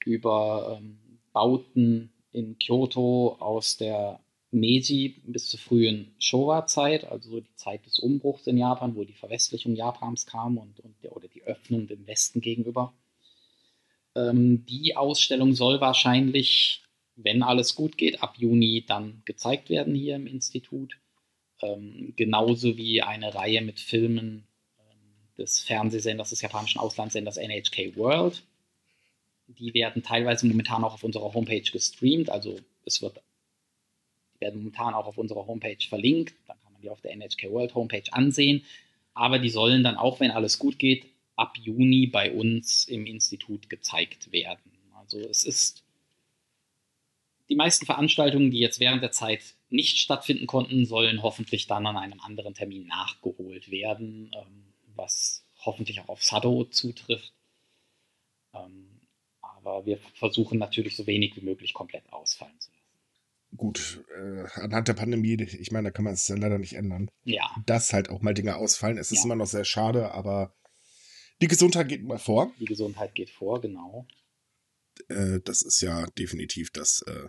über ähm, Bauten in Kyoto aus der Meiji bis zur frühen Showa-Zeit, also die Zeit des Umbruchs in Japan, wo die Verwestlichung Japans kam und, und der, oder die Öffnung dem Westen gegenüber. Ähm, die Ausstellung soll wahrscheinlich, wenn alles gut geht, ab Juni dann gezeigt werden hier im Institut. Ähm, genauso wie eine Reihe mit Filmen ähm, des Fernsehsenders, des japanischen Auslandssenders NHK World die werden teilweise momentan auch auf unserer Homepage gestreamt. Also es wird, die werden momentan auch auf unserer Homepage verlinkt. Dann kann man die auf der NHK World Homepage ansehen. Aber die sollen dann auch, wenn alles gut geht, ab Juni bei uns im Institut gezeigt werden. Also es ist die meisten Veranstaltungen, die jetzt während der Zeit nicht stattfinden konnten, sollen hoffentlich dann an einem anderen Termin nachgeholt werden, ähm, was hoffentlich auch auf Sado zutrifft. Ähm, aber wir versuchen natürlich so wenig wie möglich komplett ausfallen zu lassen. Gut, äh, anhand der Pandemie, ich meine, da kann man es ja leider nicht ändern. Ja. Dass halt auch mal Dinge ausfallen. Es ist ja. immer noch sehr schade, aber die Gesundheit geht mal vor. Die Gesundheit geht vor, genau. Äh, das ist ja definitiv das äh,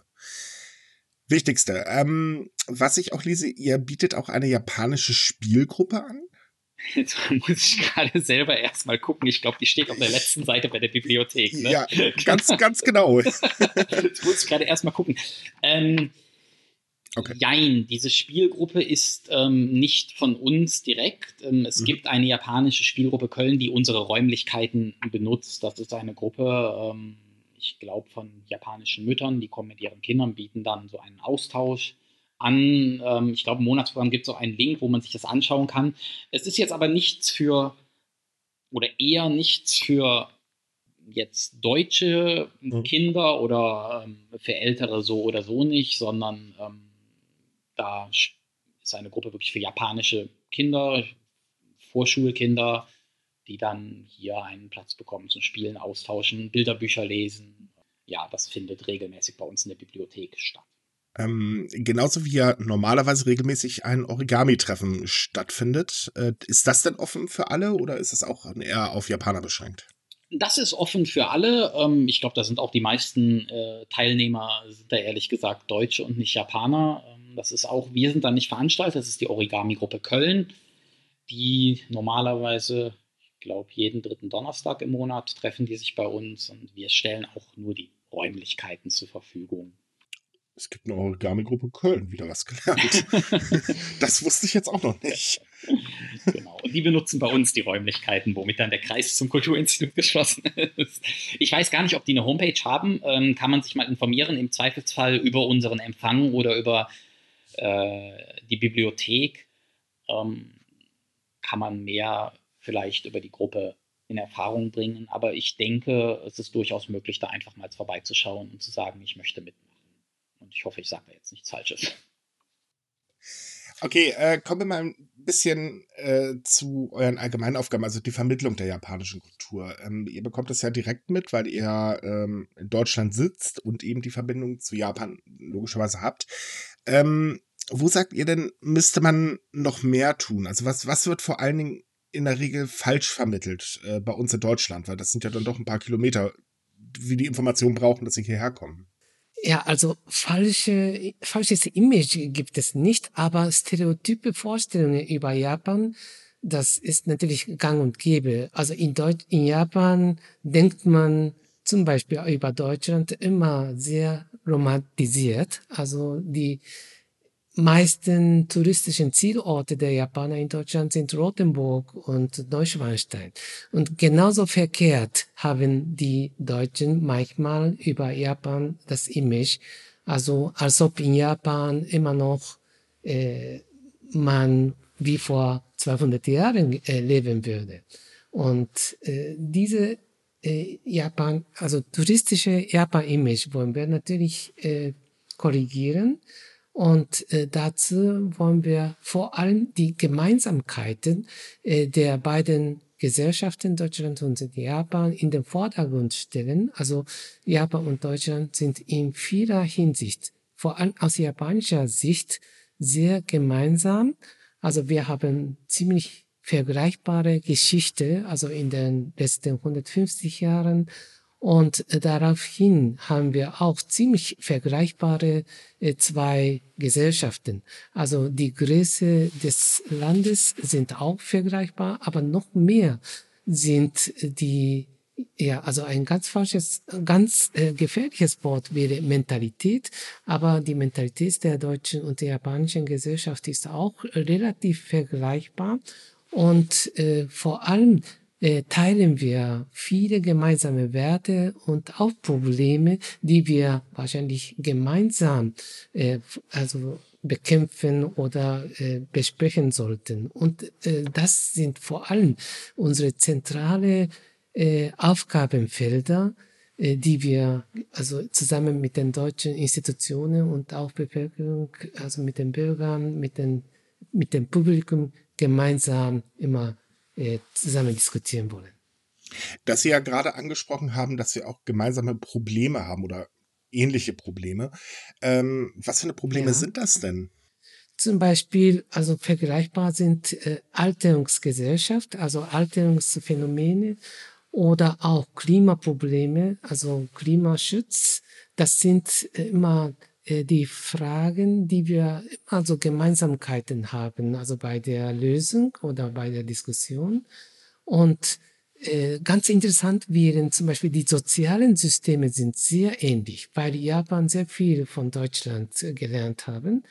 Wichtigste. Ähm, was ich auch lese, ihr bietet auch eine japanische Spielgruppe an. *laughs* Jetzt muss ich gerade selber erstmal gucken. Ich glaube, die steht auf der letzten Seite bei der Bibliothek. Ne? Ja, ganz, ganz genau. *laughs* Jetzt muss ich gerade erstmal gucken. Ähm, okay. Jein, diese Spielgruppe ist ähm, nicht von uns direkt. Ähm, es mhm. gibt eine japanische Spielgruppe Köln, die unsere Räumlichkeiten benutzt. Das ist eine Gruppe, ähm, ich glaube, von japanischen Müttern, die kommen mit ihren Kindern, bieten dann so einen Austausch an. Ähm, ich glaube, im Monatsprogramm gibt es auch einen Link, wo man sich das anschauen kann. Es ist jetzt aber nichts für, oder eher nichts für jetzt deutsche mhm. Kinder oder ähm, für Ältere so oder so nicht, sondern ähm, da ist eine Gruppe wirklich für japanische Kinder, Vorschulkinder, die dann hier einen Platz bekommen zum Spielen, austauschen, Bilderbücher lesen. Ja, das findet regelmäßig bei uns in der Bibliothek statt. Ähm, genauso wie ja normalerweise regelmäßig ein Origami-Treffen stattfindet. Äh, ist das denn offen für alle oder ist es auch eher auf Japaner beschränkt? Das ist offen für alle. Ähm, ich glaube, da sind auch die meisten äh, Teilnehmer, sind da ehrlich gesagt Deutsche und nicht Japaner. Ähm, das ist auch, wir sind da nicht veranstaltet, das ist die Origami-Gruppe Köln, die normalerweise, glaube, jeden dritten Donnerstag im Monat treffen die sich bei uns und wir stellen auch nur die Räumlichkeiten zur Verfügung. Es gibt eine Origami-Gruppe Köln, wieder was gelernt. *laughs* das wusste ich jetzt auch noch nicht. Genau. Und die benutzen bei uns die Räumlichkeiten, womit dann der Kreis zum Kulturinstitut geschlossen *laughs* ist. Ich weiß gar nicht, ob die eine Homepage haben. Ähm, kann man sich mal informieren, im Zweifelsfall über unseren Empfang oder über äh, die Bibliothek. Ähm, kann man mehr vielleicht über die Gruppe in Erfahrung bringen. Aber ich denke, es ist durchaus möglich, da einfach mal vorbeizuschauen und zu sagen, ich möchte mitmachen. Und ich hoffe, ich sage da jetzt nichts Falsches. Okay, äh, kommen wir mal ein bisschen äh, zu euren allgemeinen Aufgaben, also die Vermittlung der japanischen Kultur. Ähm, ihr bekommt das ja direkt mit, weil ihr ähm, in Deutschland sitzt und eben die Verbindung zu Japan logischerweise habt. Ähm, wo sagt ihr denn, müsste man noch mehr tun? Also was, was wird vor allen Dingen in der Regel falsch vermittelt äh, bei uns in Deutschland? Weil das sind ja dann doch ein paar Kilometer, wie die Informationen brauchen, dass sie hierher kommen. Ja, also falsche, falsches Image gibt es nicht, aber stereotype Vorstellungen über Japan, das ist natürlich gang und gäbe. Also in, Deutsch, in Japan denkt man zum Beispiel über Deutschland immer sehr romantisiert. Also die meisten touristischen Zielorte der Japaner in Deutschland sind Rothenburg und Neuschwanstein. Und genauso verkehrt haben die Deutschen manchmal über Japan das Image, also als ob in Japan immer noch äh, man wie vor 200 Jahren äh, leben würde. Und äh, diese äh, Japan, also touristische Japan-Image wollen wir natürlich äh, korrigieren und äh, dazu wollen wir vor allem die Gemeinsamkeiten äh, der beiden Gesellschaften Deutschland und Japan in den Vordergrund stellen. Also Japan und Deutschland sind in vieler Hinsicht, vor allem aus japanischer Sicht, sehr gemeinsam. Also wir haben ziemlich vergleichbare Geschichte, also in den letzten 150 Jahren und äh, daraufhin haben wir auch ziemlich vergleichbare äh, zwei Gesellschaften. Also die Größe des Landes sind auch vergleichbar, aber noch mehr sind die ja, also ein ganz falsches, ganz äh, gefährliches Wort wäre Mentalität, aber die Mentalität der deutschen und der japanischen Gesellschaft ist auch relativ vergleichbar und äh, vor allem äh, teilen wir viele gemeinsame Werte und auch Probleme, die wir wahrscheinlich gemeinsam äh, also bekämpfen oder äh, besprechen sollten. Und äh, das sind vor allem unsere zentrale äh, Aufgabenfelder, äh, die wir also zusammen mit den deutschen Institutionen und auch Bevölkerung, also mit den Bürgern, mit, den, mit dem Publikum gemeinsam immer äh, zusammen diskutieren wollen. Dass Sie ja gerade angesprochen haben, dass wir auch gemeinsame Probleme haben oder ähnliche Probleme. Ähm, was für eine Probleme ja. sind das denn? Zum Beispiel, also vergleichbar sind äh, Alterungsgesellschaft, also Alterungsphänomene oder auch Klimaprobleme, also Klimaschutz. Das sind äh, immer die Fragen, die wir also Gemeinsamkeiten haben, also bei der Lösung oder bei der Diskussion. Und äh, ganz interessant wären zum Beispiel die sozialen Systeme sind sehr ähnlich, weil Japan sehr viel von Deutschland gelernt haben.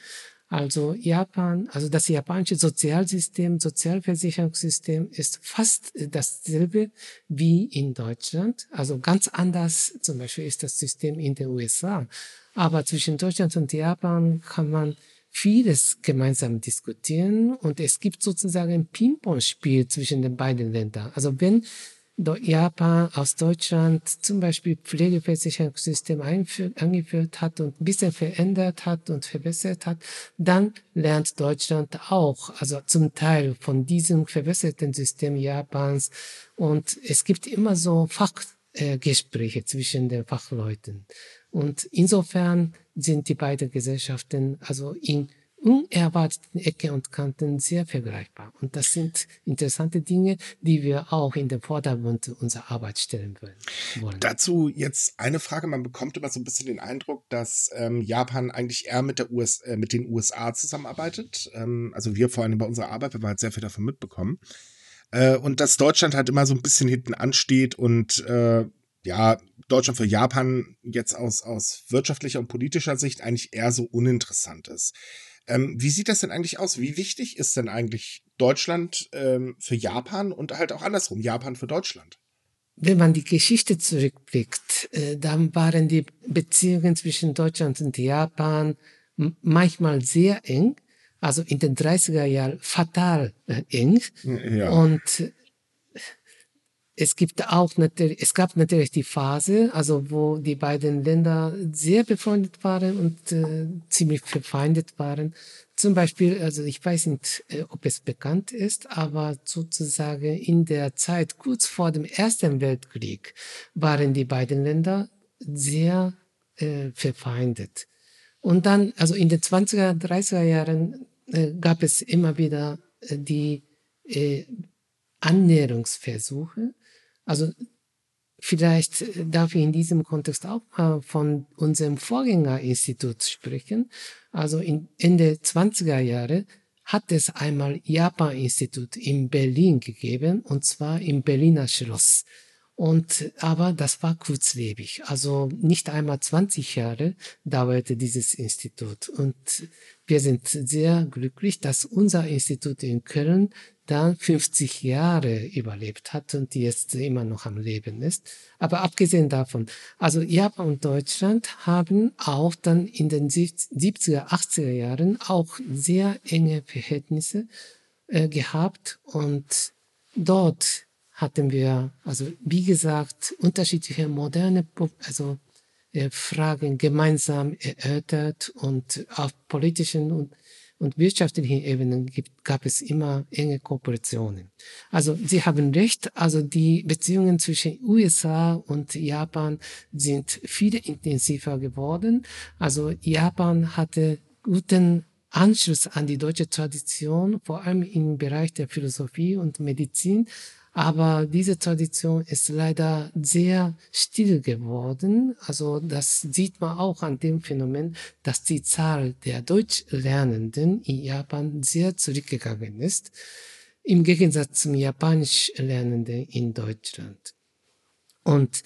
Also Japan, also das japanische Sozialsystem, Sozialversicherungssystem ist fast dasselbe wie in Deutschland. Also ganz anders zum Beispiel ist das System in den USA. Aber zwischen Deutschland und Japan kann man vieles gemeinsam diskutieren und es gibt sozusagen ein Ping-Pong-Spiel zwischen den beiden Ländern. Also wenn Japan aus Deutschland zum Beispiel Pflegeversicherungssystem eingeführt hat und ein bisschen verändert hat und verbessert hat, dann lernt Deutschland auch, also zum Teil von diesem verbesserten System Japans. Und es gibt immer so Fachgespräche zwischen den Fachleuten. Und insofern sind die beiden Gesellschaften also in unerwarteten Ecken und Kanten sehr vergleichbar. Und das sind interessante Dinge, die wir auch in den Vordergrund unserer Arbeit stellen wollen. Dazu jetzt eine Frage. Man bekommt immer so ein bisschen den Eindruck, dass ähm, Japan eigentlich eher mit, der US, äh, mit den USA zusammenarbeitet. Ähm, also wir vor allem bei unserer Arbeit, wir haben halt sehr viel davon mitbekommen. Äh, und dass Deutschland halt immer so ein bisschen hinten ansteht und äh, ja, Deutschland für Japan jetzt aus, aus wirtschaftlicher und politischer Sicht eigentlich eher so uninteressant ist. Ähm, wie sieht das denn eigentlich aus? Wie wichtig ist denn eigentlich Deutschland ähm, für Japan und halt auch andersrum, Japan für Deutschland? Wenn man die Geschichte zurückblickt, äh, dann waren die Beziehungen zwischen Deutschland und Japan manchmal sehr eng, also in den 30er Jahren fatal äh, eng. Ja. Und es gibt auch natürlich, es gab natürlich die Phase, also wo die beiden Länder sehr befreundet waren und äh, ziemlich verfeindet waren. Zum Beispiel, also ich weiß nicht, äh, ob es bekannt ist, aber sozusagen in der Zeit kurz vor dem Ersten Weltkrieg waren die beiden Länder sehr äh, verfeindet. Und dann, also in den 20er, 30er Jahren äh, gab es immer wieder äh, die äh, Annäherungsversuche. Also vielleicht äh, darf ich in diesem Kontext auch von unserem Vorgängerinstitut sprechen. Also in Ende 20er Jahre hat es einmal Japan-Institut in Berlin gegeben, und zwar im Berliner Schloss. Und, aber das war kurzlebig. Also nicht einmal 20 Jahre dauerte dieses Institut. Und wir sind sehr glücklich, dass unser Institut in Köln dann 50 Jahre überlebt hat und jetzt immer noch am Leben ist. Aber abgesehen davon, also Japan und Deutschland haben auch dann in den 70er, 80er Jahren auch sehr enge Verhältnisse äh, gehabt und dort hatten wir, also wie gesagt, unterschiedliche moderne, also äh, Fragen gemeinsam erörtert und auf politischen und, und wirtschaftlichen Ebenen gibt, gab es immer enge Kooperationen. Also Sie haben recht, also die Beziehungen zwischen USA und Japan sind viel intensiver geworden. Also Japan hatte guten Anschluss an die deutsche Tradition, vor allem im Bereich der Philosophie und Medizin, aber diese Tradition ist leider sehr still geworden. Also das sieht man auch an dem Phänomen, dass die Zahl der Deutschlernenden in Japan sehr zurückgegangen ist. Im Gegensatz zum Japanisch-Lernenden in Deutschland. Und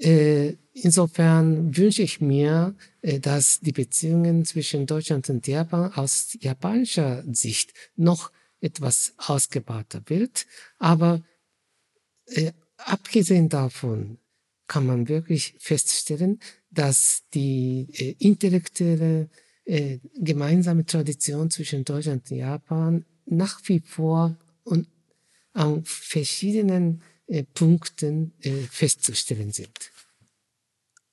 äh, insofern wünsche ich mir, äh, dass die Beziehungen zwischen Deutschland und Japan aus japanischer Sicht noch etwas ausgebauter wird. Aber äh, abgesehen davon kann man wirklich feststellen, dass die äh, intellektuelle äh, gemeinsame Tradition zwischen Deutschland und Japan nach wie vor und an verschiedenen äh, Punkten äh, festzustellen sind.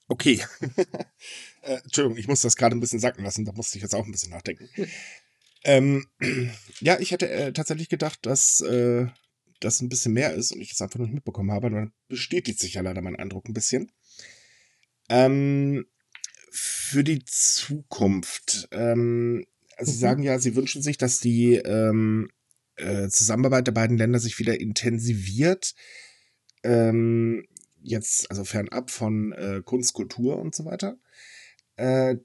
Okay. *laughs* äh, Entschuldigung, ich muss das gerade ein bisschen sacken lassen, da musste ich jetzt auch ein bisschen nachdenken. *laughs* ähm, *clears throat* ja, ich hätte äh, tatsächlich gedacht, dass das ein bisschen mehr ist und ich es einfach noch nicht mitbekommen habe, dann bestätigt sich ja leider mein Eindruck ein bisschen. Ähm, für die Zukunft. Ähm, also mhm. Sie sagen ja, Sie wünschen sich, dass die ähm, äh, Zusammenarbeit der beiden Länder sich wieder intensiviert. Ähm, jetzt, also fernab von äh, Kunst, Kultur und so weiter. Äh,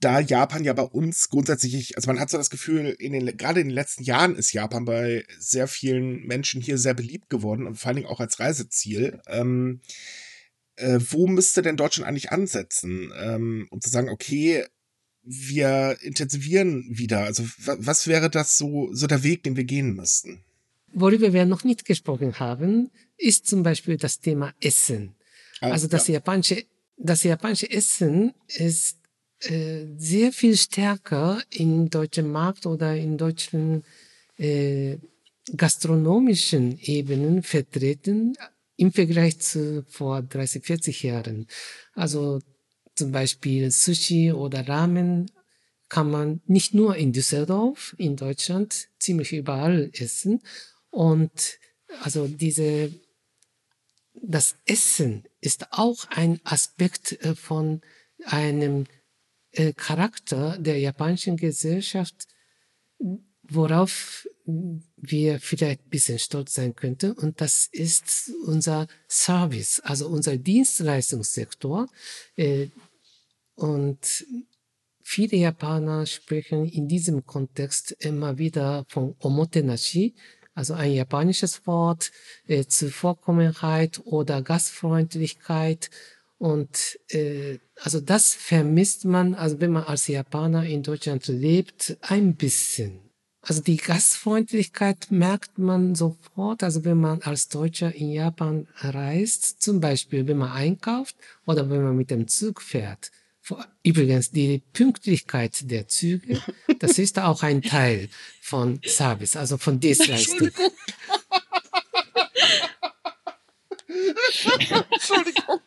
da Japan ja bei uns grundsätzlich, also man hat so das Gefühl, in den, gerade in den letzten Jahren ist Japan bei sehr vielen Menschen hier sehr beliebt geworden und vor allen Dingen auch als Reiseziel. Ähm, äh, wo müsste denn Deutschland eigentlich ansetzen, ähm, um zu sagen, okay, wir intensivieren wieder? Also was wäre das so, so der Weg, den wir gehen müssten? Worüber wir noch nicht gesprochen haben, ist zum Beispiel das Thema Essen. Ah, also das ja. japanische, das japanische Essen ist äh, sehr viel stärker im deutschen Markt oder in deutschen äh, gastronomischen Ebenen vertreten im Vergleich zu vor 30, 40 Jahren. Also zum Beispiel Sushi oder Ramen kann man nicht nur in Düsseldorf, in Deutschland, ziemlich überall essen. Und also diese, das Essen ist auch ein Aspekt äh, von einem äh, Charakter der japanischen Gesellschaft, worauf wir vielleicht ein bisschen stolz sein könnten. Und das ist unser Service, also unser Dienstleistungssektor. Äh, und viele Japaner sprechen in diesem Kontext immer wieder von Omotenashi, also ein japanisches Wort, äh, Zuvorkommenheit oder Gastfreundlichkeit und äh, also das vermisst man, also wenn man als Japaner in Deutschland lebt, ein bisschen. Also die Gastfreundlichkeit merkt man sofort, also wenn man als Deutscher in Japan reist, zum Beispiel wenn man einkauft oder wenn man mit dem Zug fährt. Übrigens, die Pünktlichkeit der Züge, das ist auch ein Teil von Service, also von *laughs* Dienstleistung. *laughs* Entschuldigung.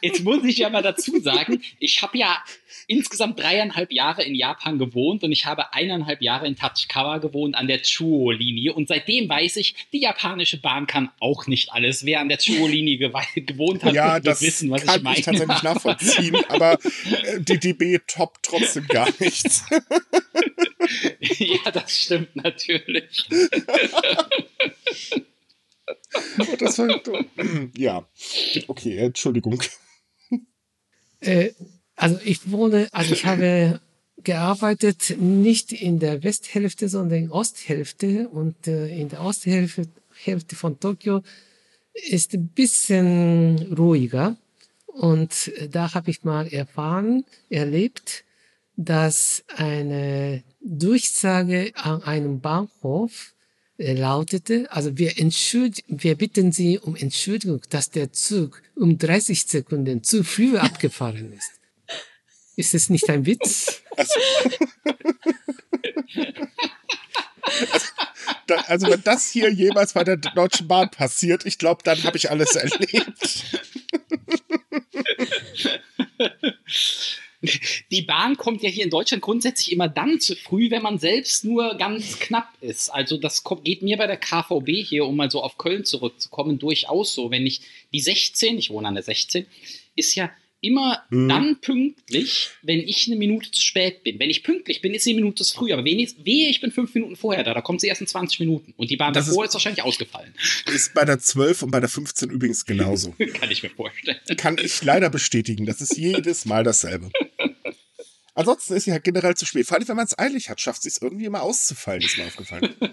Jetzt muss ich ja mal dazu sagen, ich habe ja insgesamt dreieinhalb Jahre in Japan gewohnt und ich habe eineinhalb Jahre in Tachikawa gewohnt an der Chuo-Linie. Und seitdem weiß ich, die japanische Bahn kann auch nicht alles. Wer an der Chuo-Linie gewohnt hat, ja, wird das wissen, was kann ich meine. ich tatsächlich nachvollziehen, *laughs* aber äh, die DB toppt trotzdem gar nichts. *laughs* ja, das stimmt natürlich. *laughs* das war, ja, okay, Entschuldigung. Äh, also ich wohne, also ich habe gearbeitet nicht in der Westhälfte, sondern in der Osthälfte. Und äh, in der Osthälfte Hälfte von Tokio ist ein bisschen ruhiger. Und da habe ich mal erfahren, erlebt, dass eine Durchsage an einem Bahnhof lautete, also wir, entschuld, wir bitten Sie um Entschuldigung, dass der Zug um 30 Sekunden zu früh *laughs* abgefahren ist. Ist es nicht ein Witz? Also, da, also wenn das hier jemals bei der Deutschen Bahn passiert, ich glaube, dann habe ich alles erlebt. *laughs* Die Bahn kommt ja hier in Deutschland grundsätzlich immer dann zu früh, wenn man selbst nur ganz knapp ist. Also das kommt, geht mir bei der KVB hier, um mal so auf Köln zurückzukommen, durchaus so. Wenn ich die 16, ich wohne an der 16, ist ja immer Mhm. dann pünktlich, wenn ich eine Minute zu spät bin. Wenn ich pünktlich bin, ist sie eine Minute zu früh. Aber wehe, wehe ich bin fünf Minuten vorher da, da kommt sie erst in 20 Minuten. Und die Bahn Das davor ist- ist, wahrscheinlich ausgefallen. Ist bei der 12 und bei der 15 übrigens genauso. *laughs* Kann ich mir vorstellen. Kann ich leider bestätigen. Das ist jedes Mal dasselbe. Ansonsten ist sie halt generell zu spät. Vor allem, wenn man es eilig hat, schafft sie es irgendwie immer auszufallen, ist mir aufgefallen. *laughs*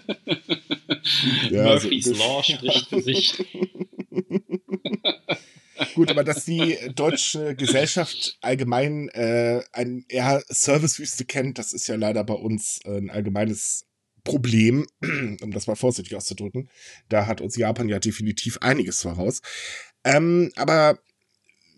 Ja, Murphy's so- Law spricht für sich. *laughs* Gut, aber dass die deutsche Gesellschaft allgemein äh, ein eher Servicewüste kennt, das ist ja leider bei uns ein allgemeines Problem, *clears throat* um das mal vorsichtig auszudrücken. Da hat uns Japan ja definitiv einiges voraus. Ähm, aber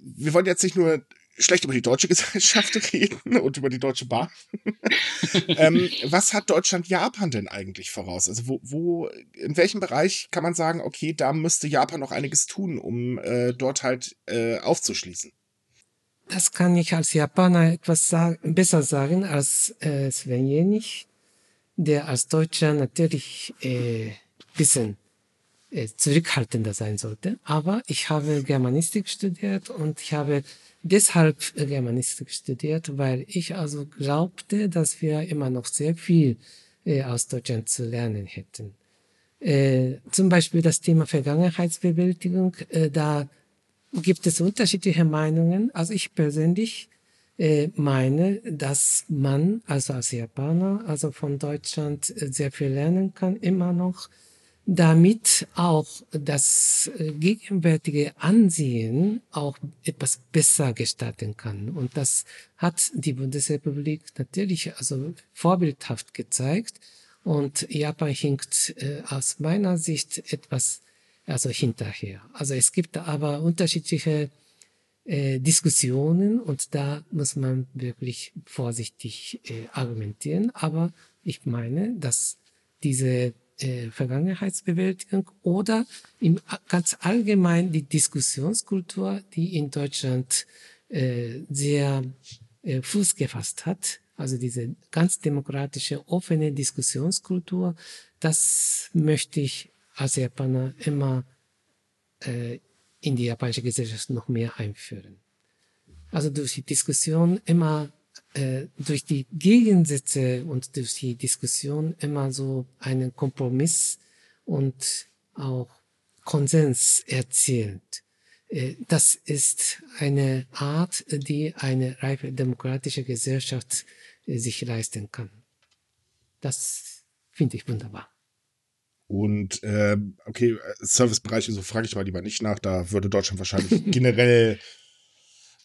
wir wollen jetzt nicht nur schlecht über die deutsche Gesellschaft *laughs* reden und über die Deutsche Bahn. *laughs* ähm, was hat Deutschland Japan denn eigentlich voraus? Also wo, wo, in welchem Bereich kann man sagen, okay, da müsste Japan noch einiges tun, um äh, dort halt äh, aufzuschließen? Das kann ich als Japaner etwas sagen, besser sagen als äh, Sven Jenich, der als Deutscher natürlich äh, bisschen äh, zurückhaltender sein sollte. Aber ich habe Germanistik studiert und ich habe deshalb äh, Germanistik studiert, weil ich also glaubte, dass wir immer noch sehr viel äh, aus Deutschland zu lernen hätten. Äh, zum Beispiel das Thema Vergangenheitsbewältigung, äh, da gibt es unterschiedliche Meinungen. Also ich persönlich äh, meine, dass man, also als Japaner, also von Deutschland äh, sehr viel lernen kann, immer noch, damit auch das äh, gegenwärtige Ansehen auch etwas besser gestalten kann. Und das hat die Bundesrepublik natürlich also vorbildhaft gezeigt. Und Japan hinkt äh, aus meiner Sicht etwas also hinterher. Also es gibt aber unterschiedliche äh, Diskussionen und da muss man wirklich vorsichtig äh, argumentieren. Aber ich meine, dass diese äh, Vergangenheitsbewältigung oder im, ganz allgemein die Diskussionskultur, die in Deutschland äh, sehr äh, Fuß gefasst hat, also diese ganz demokratische, offene Diskussionskultur, das möchte ich als Japaner immer äh, in die japanische Gesellschaft noch mehr einführen. Also durch die Diskussion immer, äh, durch die Gegensätze und durch die Diskussion immer so einen Kompromiss und auch Konsens erzielt. Äh, das ist eine Art, die eine reife demokratische Gesellschaft äh, sich leisten kann. Das finde ich wunderbar. Und ähm, okay, Servicebereiche, so frage ich mal lieber nicht nach, da würde Deutschland wahrscheinlich *laughs* generell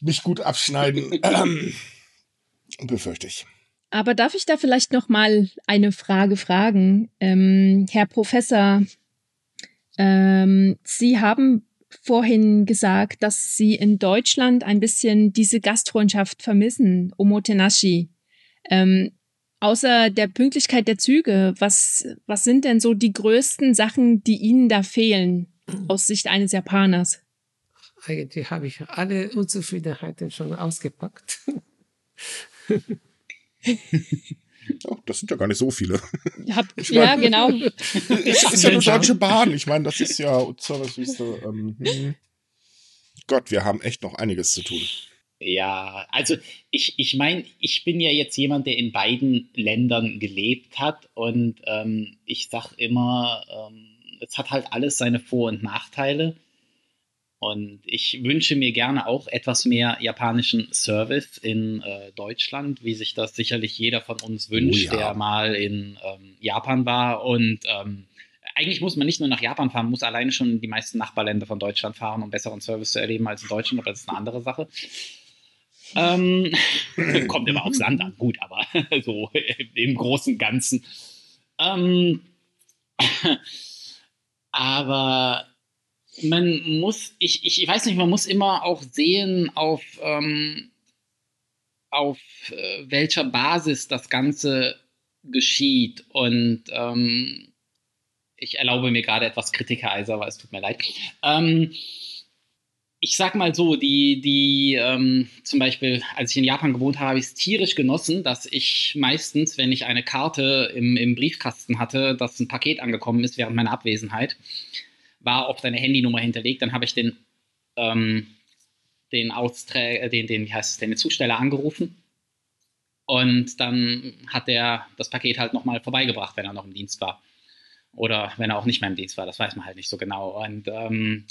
nicht gut abschneiden. *clears throat* Befürchte ich. Aber darf ich da vielleicht noch mal eine Frage fragen, ähm, Herr Professor? Ähm, Sie haben vorhin gesagt, dass Sie in Deutschland ein bisschen diese Gastfreundschaft vermissen, Omotenashi. Ähm, außer der Pünktlichkeit der Züge, was, was sind denn so die größten Sachen, die Ihnen da fehlen, aus Sicht eines Japaners? eigentlich habe ich alle Unzufriedenheiten schon ausgepackt. *laughs* Oh, das sind ja gar nicht so viele. Hab, ja, genau. *laughs* Das ist ja eine Deutsche Bahn. Ich meine, das ist ja. Ähm, hm. Gott, wir haben echt noch einiges zu tun. Ja, also ich, ich meine, ich bin ja jetzt jemand, der in beiden Ländern gelebt hat und ähm, ich sag immer, ähm, es hat halt alles seine Vor- und Nachteile. Und ich wünsche mir gerne auch etwas mehr japanischen Service in äh, Deutschland, wie sich das sicherlich jeder von uns wünscht, oh ja. der mal in ähm, Japan war. Und ähm, eigentlich muss man nicht nur nach Japan fahren, muss alleine schon die meisten Nachbarländer von Deutschland fahren, um besseren Service zu erleben als in Deutschland, aber das ist eine andere Sache. Ähm, *coughs* kommt immer aufs Land an, gut, aber *laughs* so im Großen und Ganzen. Ähm, aber man muss, ich, ich weiß nicht, man muss immer auch sehen, auf, ähm, auf äh, welcher Basis das Ganze geschieht. Und ähm, ich erlaube mir gerade etwas Kritiker-Eiser, aber es tut mir leid. Ähm, ich sag mal so, die, die, ähm, zum Beispiel, als ich in Japan gewohnt habe, habe ich es tierisch genossen, dass ich meistens, wenn ich eine Karte im, im Briefkasten hatte, dass ein Paket angekommen ist während meiner Abwesenheit, war auf deine Handynummer hinterlegt, dann habe ich den, ähm, den Austräger, äh, den, den, wie heißt es, den Zusteller angerufen. Und dann hat der das Paket halt nochmal vorbeigebracht, wenn er noch im Dienst war. Oder wenn er auch nicht mehr im Dienst war, das weiß man halt nicht so genau. Und ähm,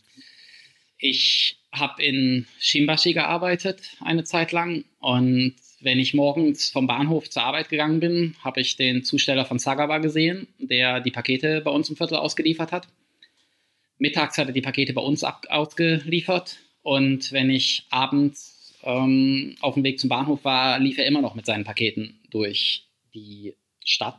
ich habe in Shimbashi gearbeitet eine Zeit lang und wenn ich morgens vom Bahnhof zur Arbeit gegangen bin, habe ich den Zusteller von Sagawa gesehen, der die Pakete bei uns im Viertel ausgeliefert hat. Mittags hat er die Pakete bei uns ab ausgeliefert und wenn ich abends ähm, auf dem Weg zum Bahnhof war, lief er immer noch mit seinen Paketen durch die Stadt.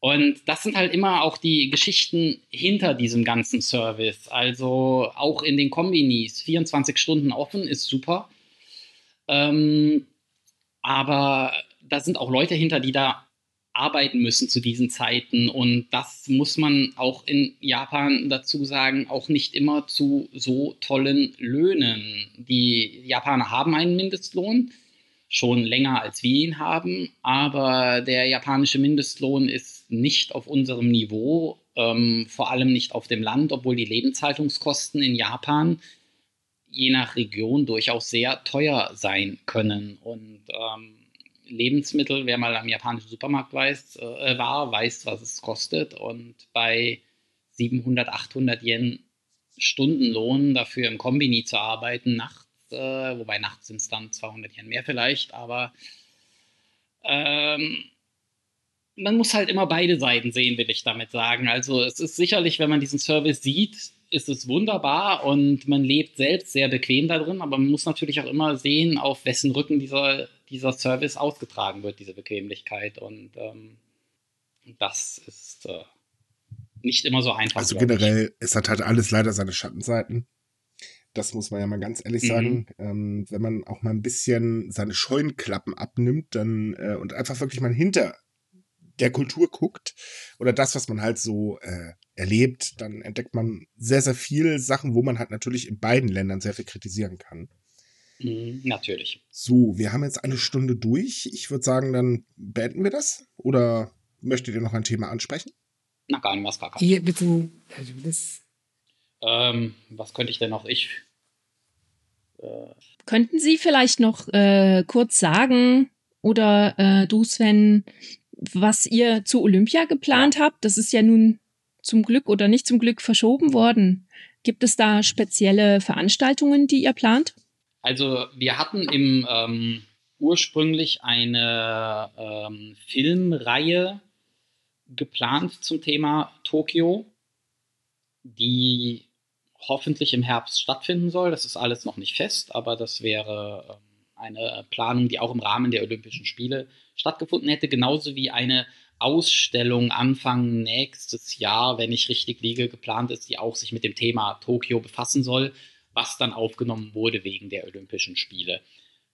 Und das sind halt immer auch die Geschichten hinter diesem ganzen Service. Also auch in den Kombinis, 24 Stunden offen ist super. Ähm, aber da sind auch Leute hinter, die da arbeiten müssen zu diesen Zeiten. Und das muss man auch in Japan dazu sagen, auch nicht immer zu so tollen Löhnen. Die Japaner haben einen Mindestlohn, schon länger als wir ihn haben, aber der japanische Mindestlohn ist nicht auf unserem Niveau, ähm, vor allem nicht auf dem Land, obwohl die Lebenshaltungskosten in Japan je nach Region durchaus sehr teuer sein können. Und ähm, Lebensmittel, wer mal am japanischen Supermarkt weiß, äh, war, weiß, was es kostet. Und bei 700, 800 Yen Stundenlohn dafür im Kombini zu arbeiten, nachts, äh, wobei nachts sind es dann 200 Yen mehr vielleicht, aber ähm, man muss halt immer beide Seiten sehen, will ich damit sagen. Also es ist sicherlich, wenn man diesen Service sieht, ist es wunderbar und man lebt selbst sehr bequem da drin, aber man muss natürlich auch immer sehen, auf wessen Rücken dieser dieser Service ausgetragen wird, diese Bequemlichkeit. Und ähm, das ist äh, nicht immer so einfach. Also generell, es hat halt alles leider seine Schattenseiten. Das muss man ja mal ganz ehrlich mhm. sagen. Ähm, wenn man auch mal ein bisschen seine Scheunenklappen abnimmt dann, äh, und einfach wirklich mal hinter der Kultur guckt oder das, was man halt so äh, erlebt, dann entdeckt man sehr, sehr viele Sachen, wo man halt natürlich in beiden Ländern sehr viel kritisieren kann. Mhm, natürlich. So, wir haben jetzt eine Stunde durch. Ich würde sagen, dann beenden wir das. Oder möchtet ihr noch ein Thema ansprechen? Na, gar nicht, was gar kein. Hier, bitte. Also das ähm, was könnte ich denn noch? Ich. Äh Könnten Sie vielleicht noch äh, kurz sagen, oder äh, du, Sven, was ihr zu Olympia geplant habt? Das ist ja nun zum Glück oder nicht zum Glück verschoben worden. Gibt es da spezielle Veranstaltungen, die ihr plant? Also wir hatten im ähm, ursprünglich eine ähm, Filmreihe geplant zum Thema Tokio, die hoffentlich im Herbst stattfinden soll. Das ist alles noch nicht fest, aber das wäre ähm, eine Planung, die auch im Rahmen der Olympischen Spiele stattgefunden hätte, genauso wie eine Ausstellung Anfang nächstes Jahr, wenn ich richtig liege, geplant ist, die auch sich mit dem Thema Tokio befassen soll was dann aufgenommen wurde wegen der Olympischen Spiele.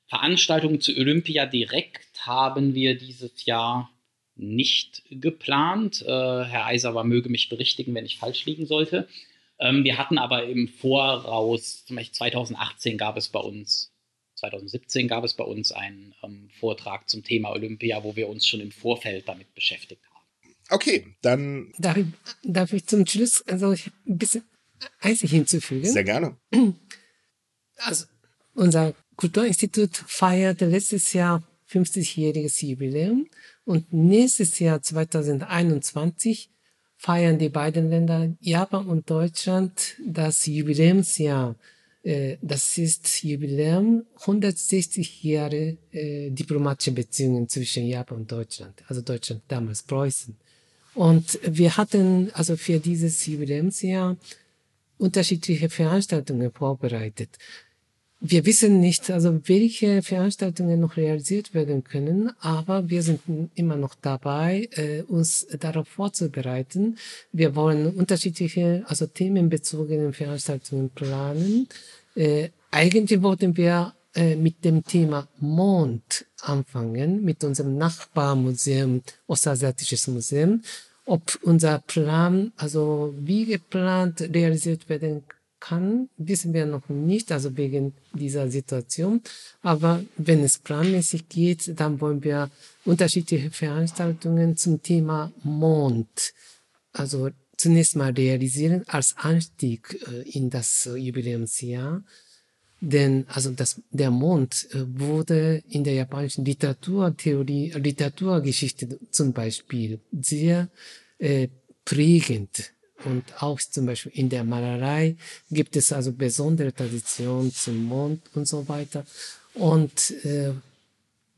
Veranstaltungen zu Olympia direkt haben wir dieses Jahr nicht geplant. Äh, Herr Eiser war möge mich berichtigen, wenn ich falsch liegen sollte. Ähm, wir hatten aber im Voraus, zum Beispiel 2018 gab es bei uns, 2017 gab es bei uns einen ähm, Vortrag zum Thema Olympia, wo wir uns schon im Vorfeld damit beschäftigt haben. Okay, dann. Darf ich, darf ich zum Schluss also ein bisschen eins hinzufügen? Sehr gerne. Also, unser Kulturinstitut feierte letztes Jahr 50-jähriges Jubiläum und nächstes Jahr 2021 feiern die beiden Länder Japan und Deutschland das Jubiläumsjahr. Äh, das ist Jubiläum 160 Jahre äh, diplomatische Beziehungen zwischen Japan und Deutschland, also Deutschland damals Preußen. Und wir hatten also für dieses Jubiläumsjahr unterschiedliche Veranstaltungen vorbereitet. Wir wissen nicht, also welche Veranstaltungen noch realisiert werden können, aber wir sind immer noch dabei, äh, uns darauf vorzubereiten. Wir wollen unterschiedliche, also themenbezogene Veranstaltungen planen. Äh, eigentlich wollten wir äh, mit dem Thema Mond anfangen, mit unserem Nachbarmuseum, Ostasiatisches Museum. Ob unser Plan, also wie geplant, realisiert werden kann, wissen wir noch nicht, also wegen dieser Situation. Aber wenn es planmäßig geht, dann wollen wir unterschiedliche Veranstaltungen zum Thema Mond, also zunächst mal realisieren als Anstieg äh, in das Jubiläumsjahr. Denn also das, der Mond äh, wurde in der japanischen Literaturtheorie, Literaturgeschichte zum Beispiel sehr äh, prägend und auch zum Beispiel in der Malerei gibt es also besondere Traditionen zum Mond und so weiter. Und äh,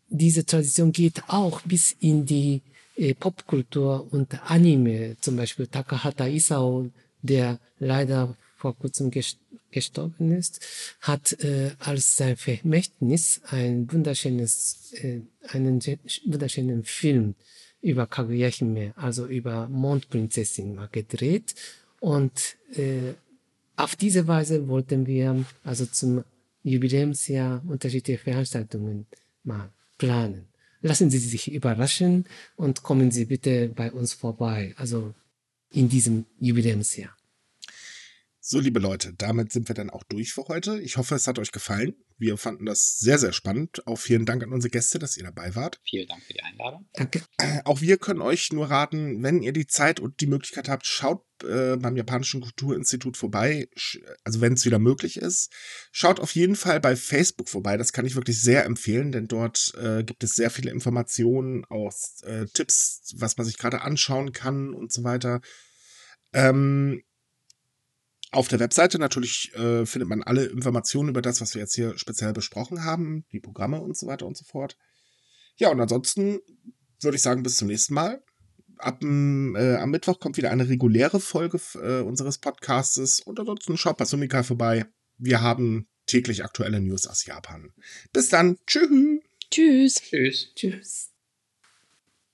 diese Tradition geht auch bis in die äh, Popkultur und Anime. Zum Beispiel Takahata Isao, der leider vor kurzem gestorben ist, hat äh, als sein Vermächtnis ein wunderschönes, äh, einen wunderschönen Film über Kaguya-Hime, also über Mondprinzessin mal gedreht. Und äh, auf diese Weise wollten wir also zum Jubiläumsjahr unterschiedliche Veranstaltungen mal planen. Lassen Sie sich überraschen und kommen Sie bitte bei uns vorbei, also in diesem Jubiläumsjahr. So, liebe Leute, damit sind wir dann auch durch für heute. Ich hoffe, es hat euch gefallen. Wir fanden das sehr, sehr spannend. Auch vielen Dank an unsere Gäste, dass ihr dabei wart. Vielen Dank für die Einladung. Danke. Äh, auch wir können euch nur raten, wenn ihr die Zeit und die Möglichkeit habt, schaut äh, beim Japanischen Kulturinstitut vorbei, also wenn es wieder möglich ist. Schaut auf jeden Fall bei Facebook vorbei. Das kann ich wirklich sehr empfehlen, denn dort äh, gibt es sehr viele Informationen, auch äh, Tipps, was man sich gerade anschauen kann und so weiter. Ähm, auf der Webseite natürlich äh, findet man alle Informationen über das, was wir jetzt hier speziell besprochen haben, die Programme und so weiter und so fort. Ja, und ansonsten würde ich sagen, bis zum nächsten Mal. Ab äh, am Mittwoch kommt wieder eine reguläre Folge äh, unseres Podcastes und ansonsten schaut bei Sumika vorbei. Wir haben täglich aktuelle News aus Japan. Bis dann. Tschüss. Tschüss. Tschüss. Tschüss.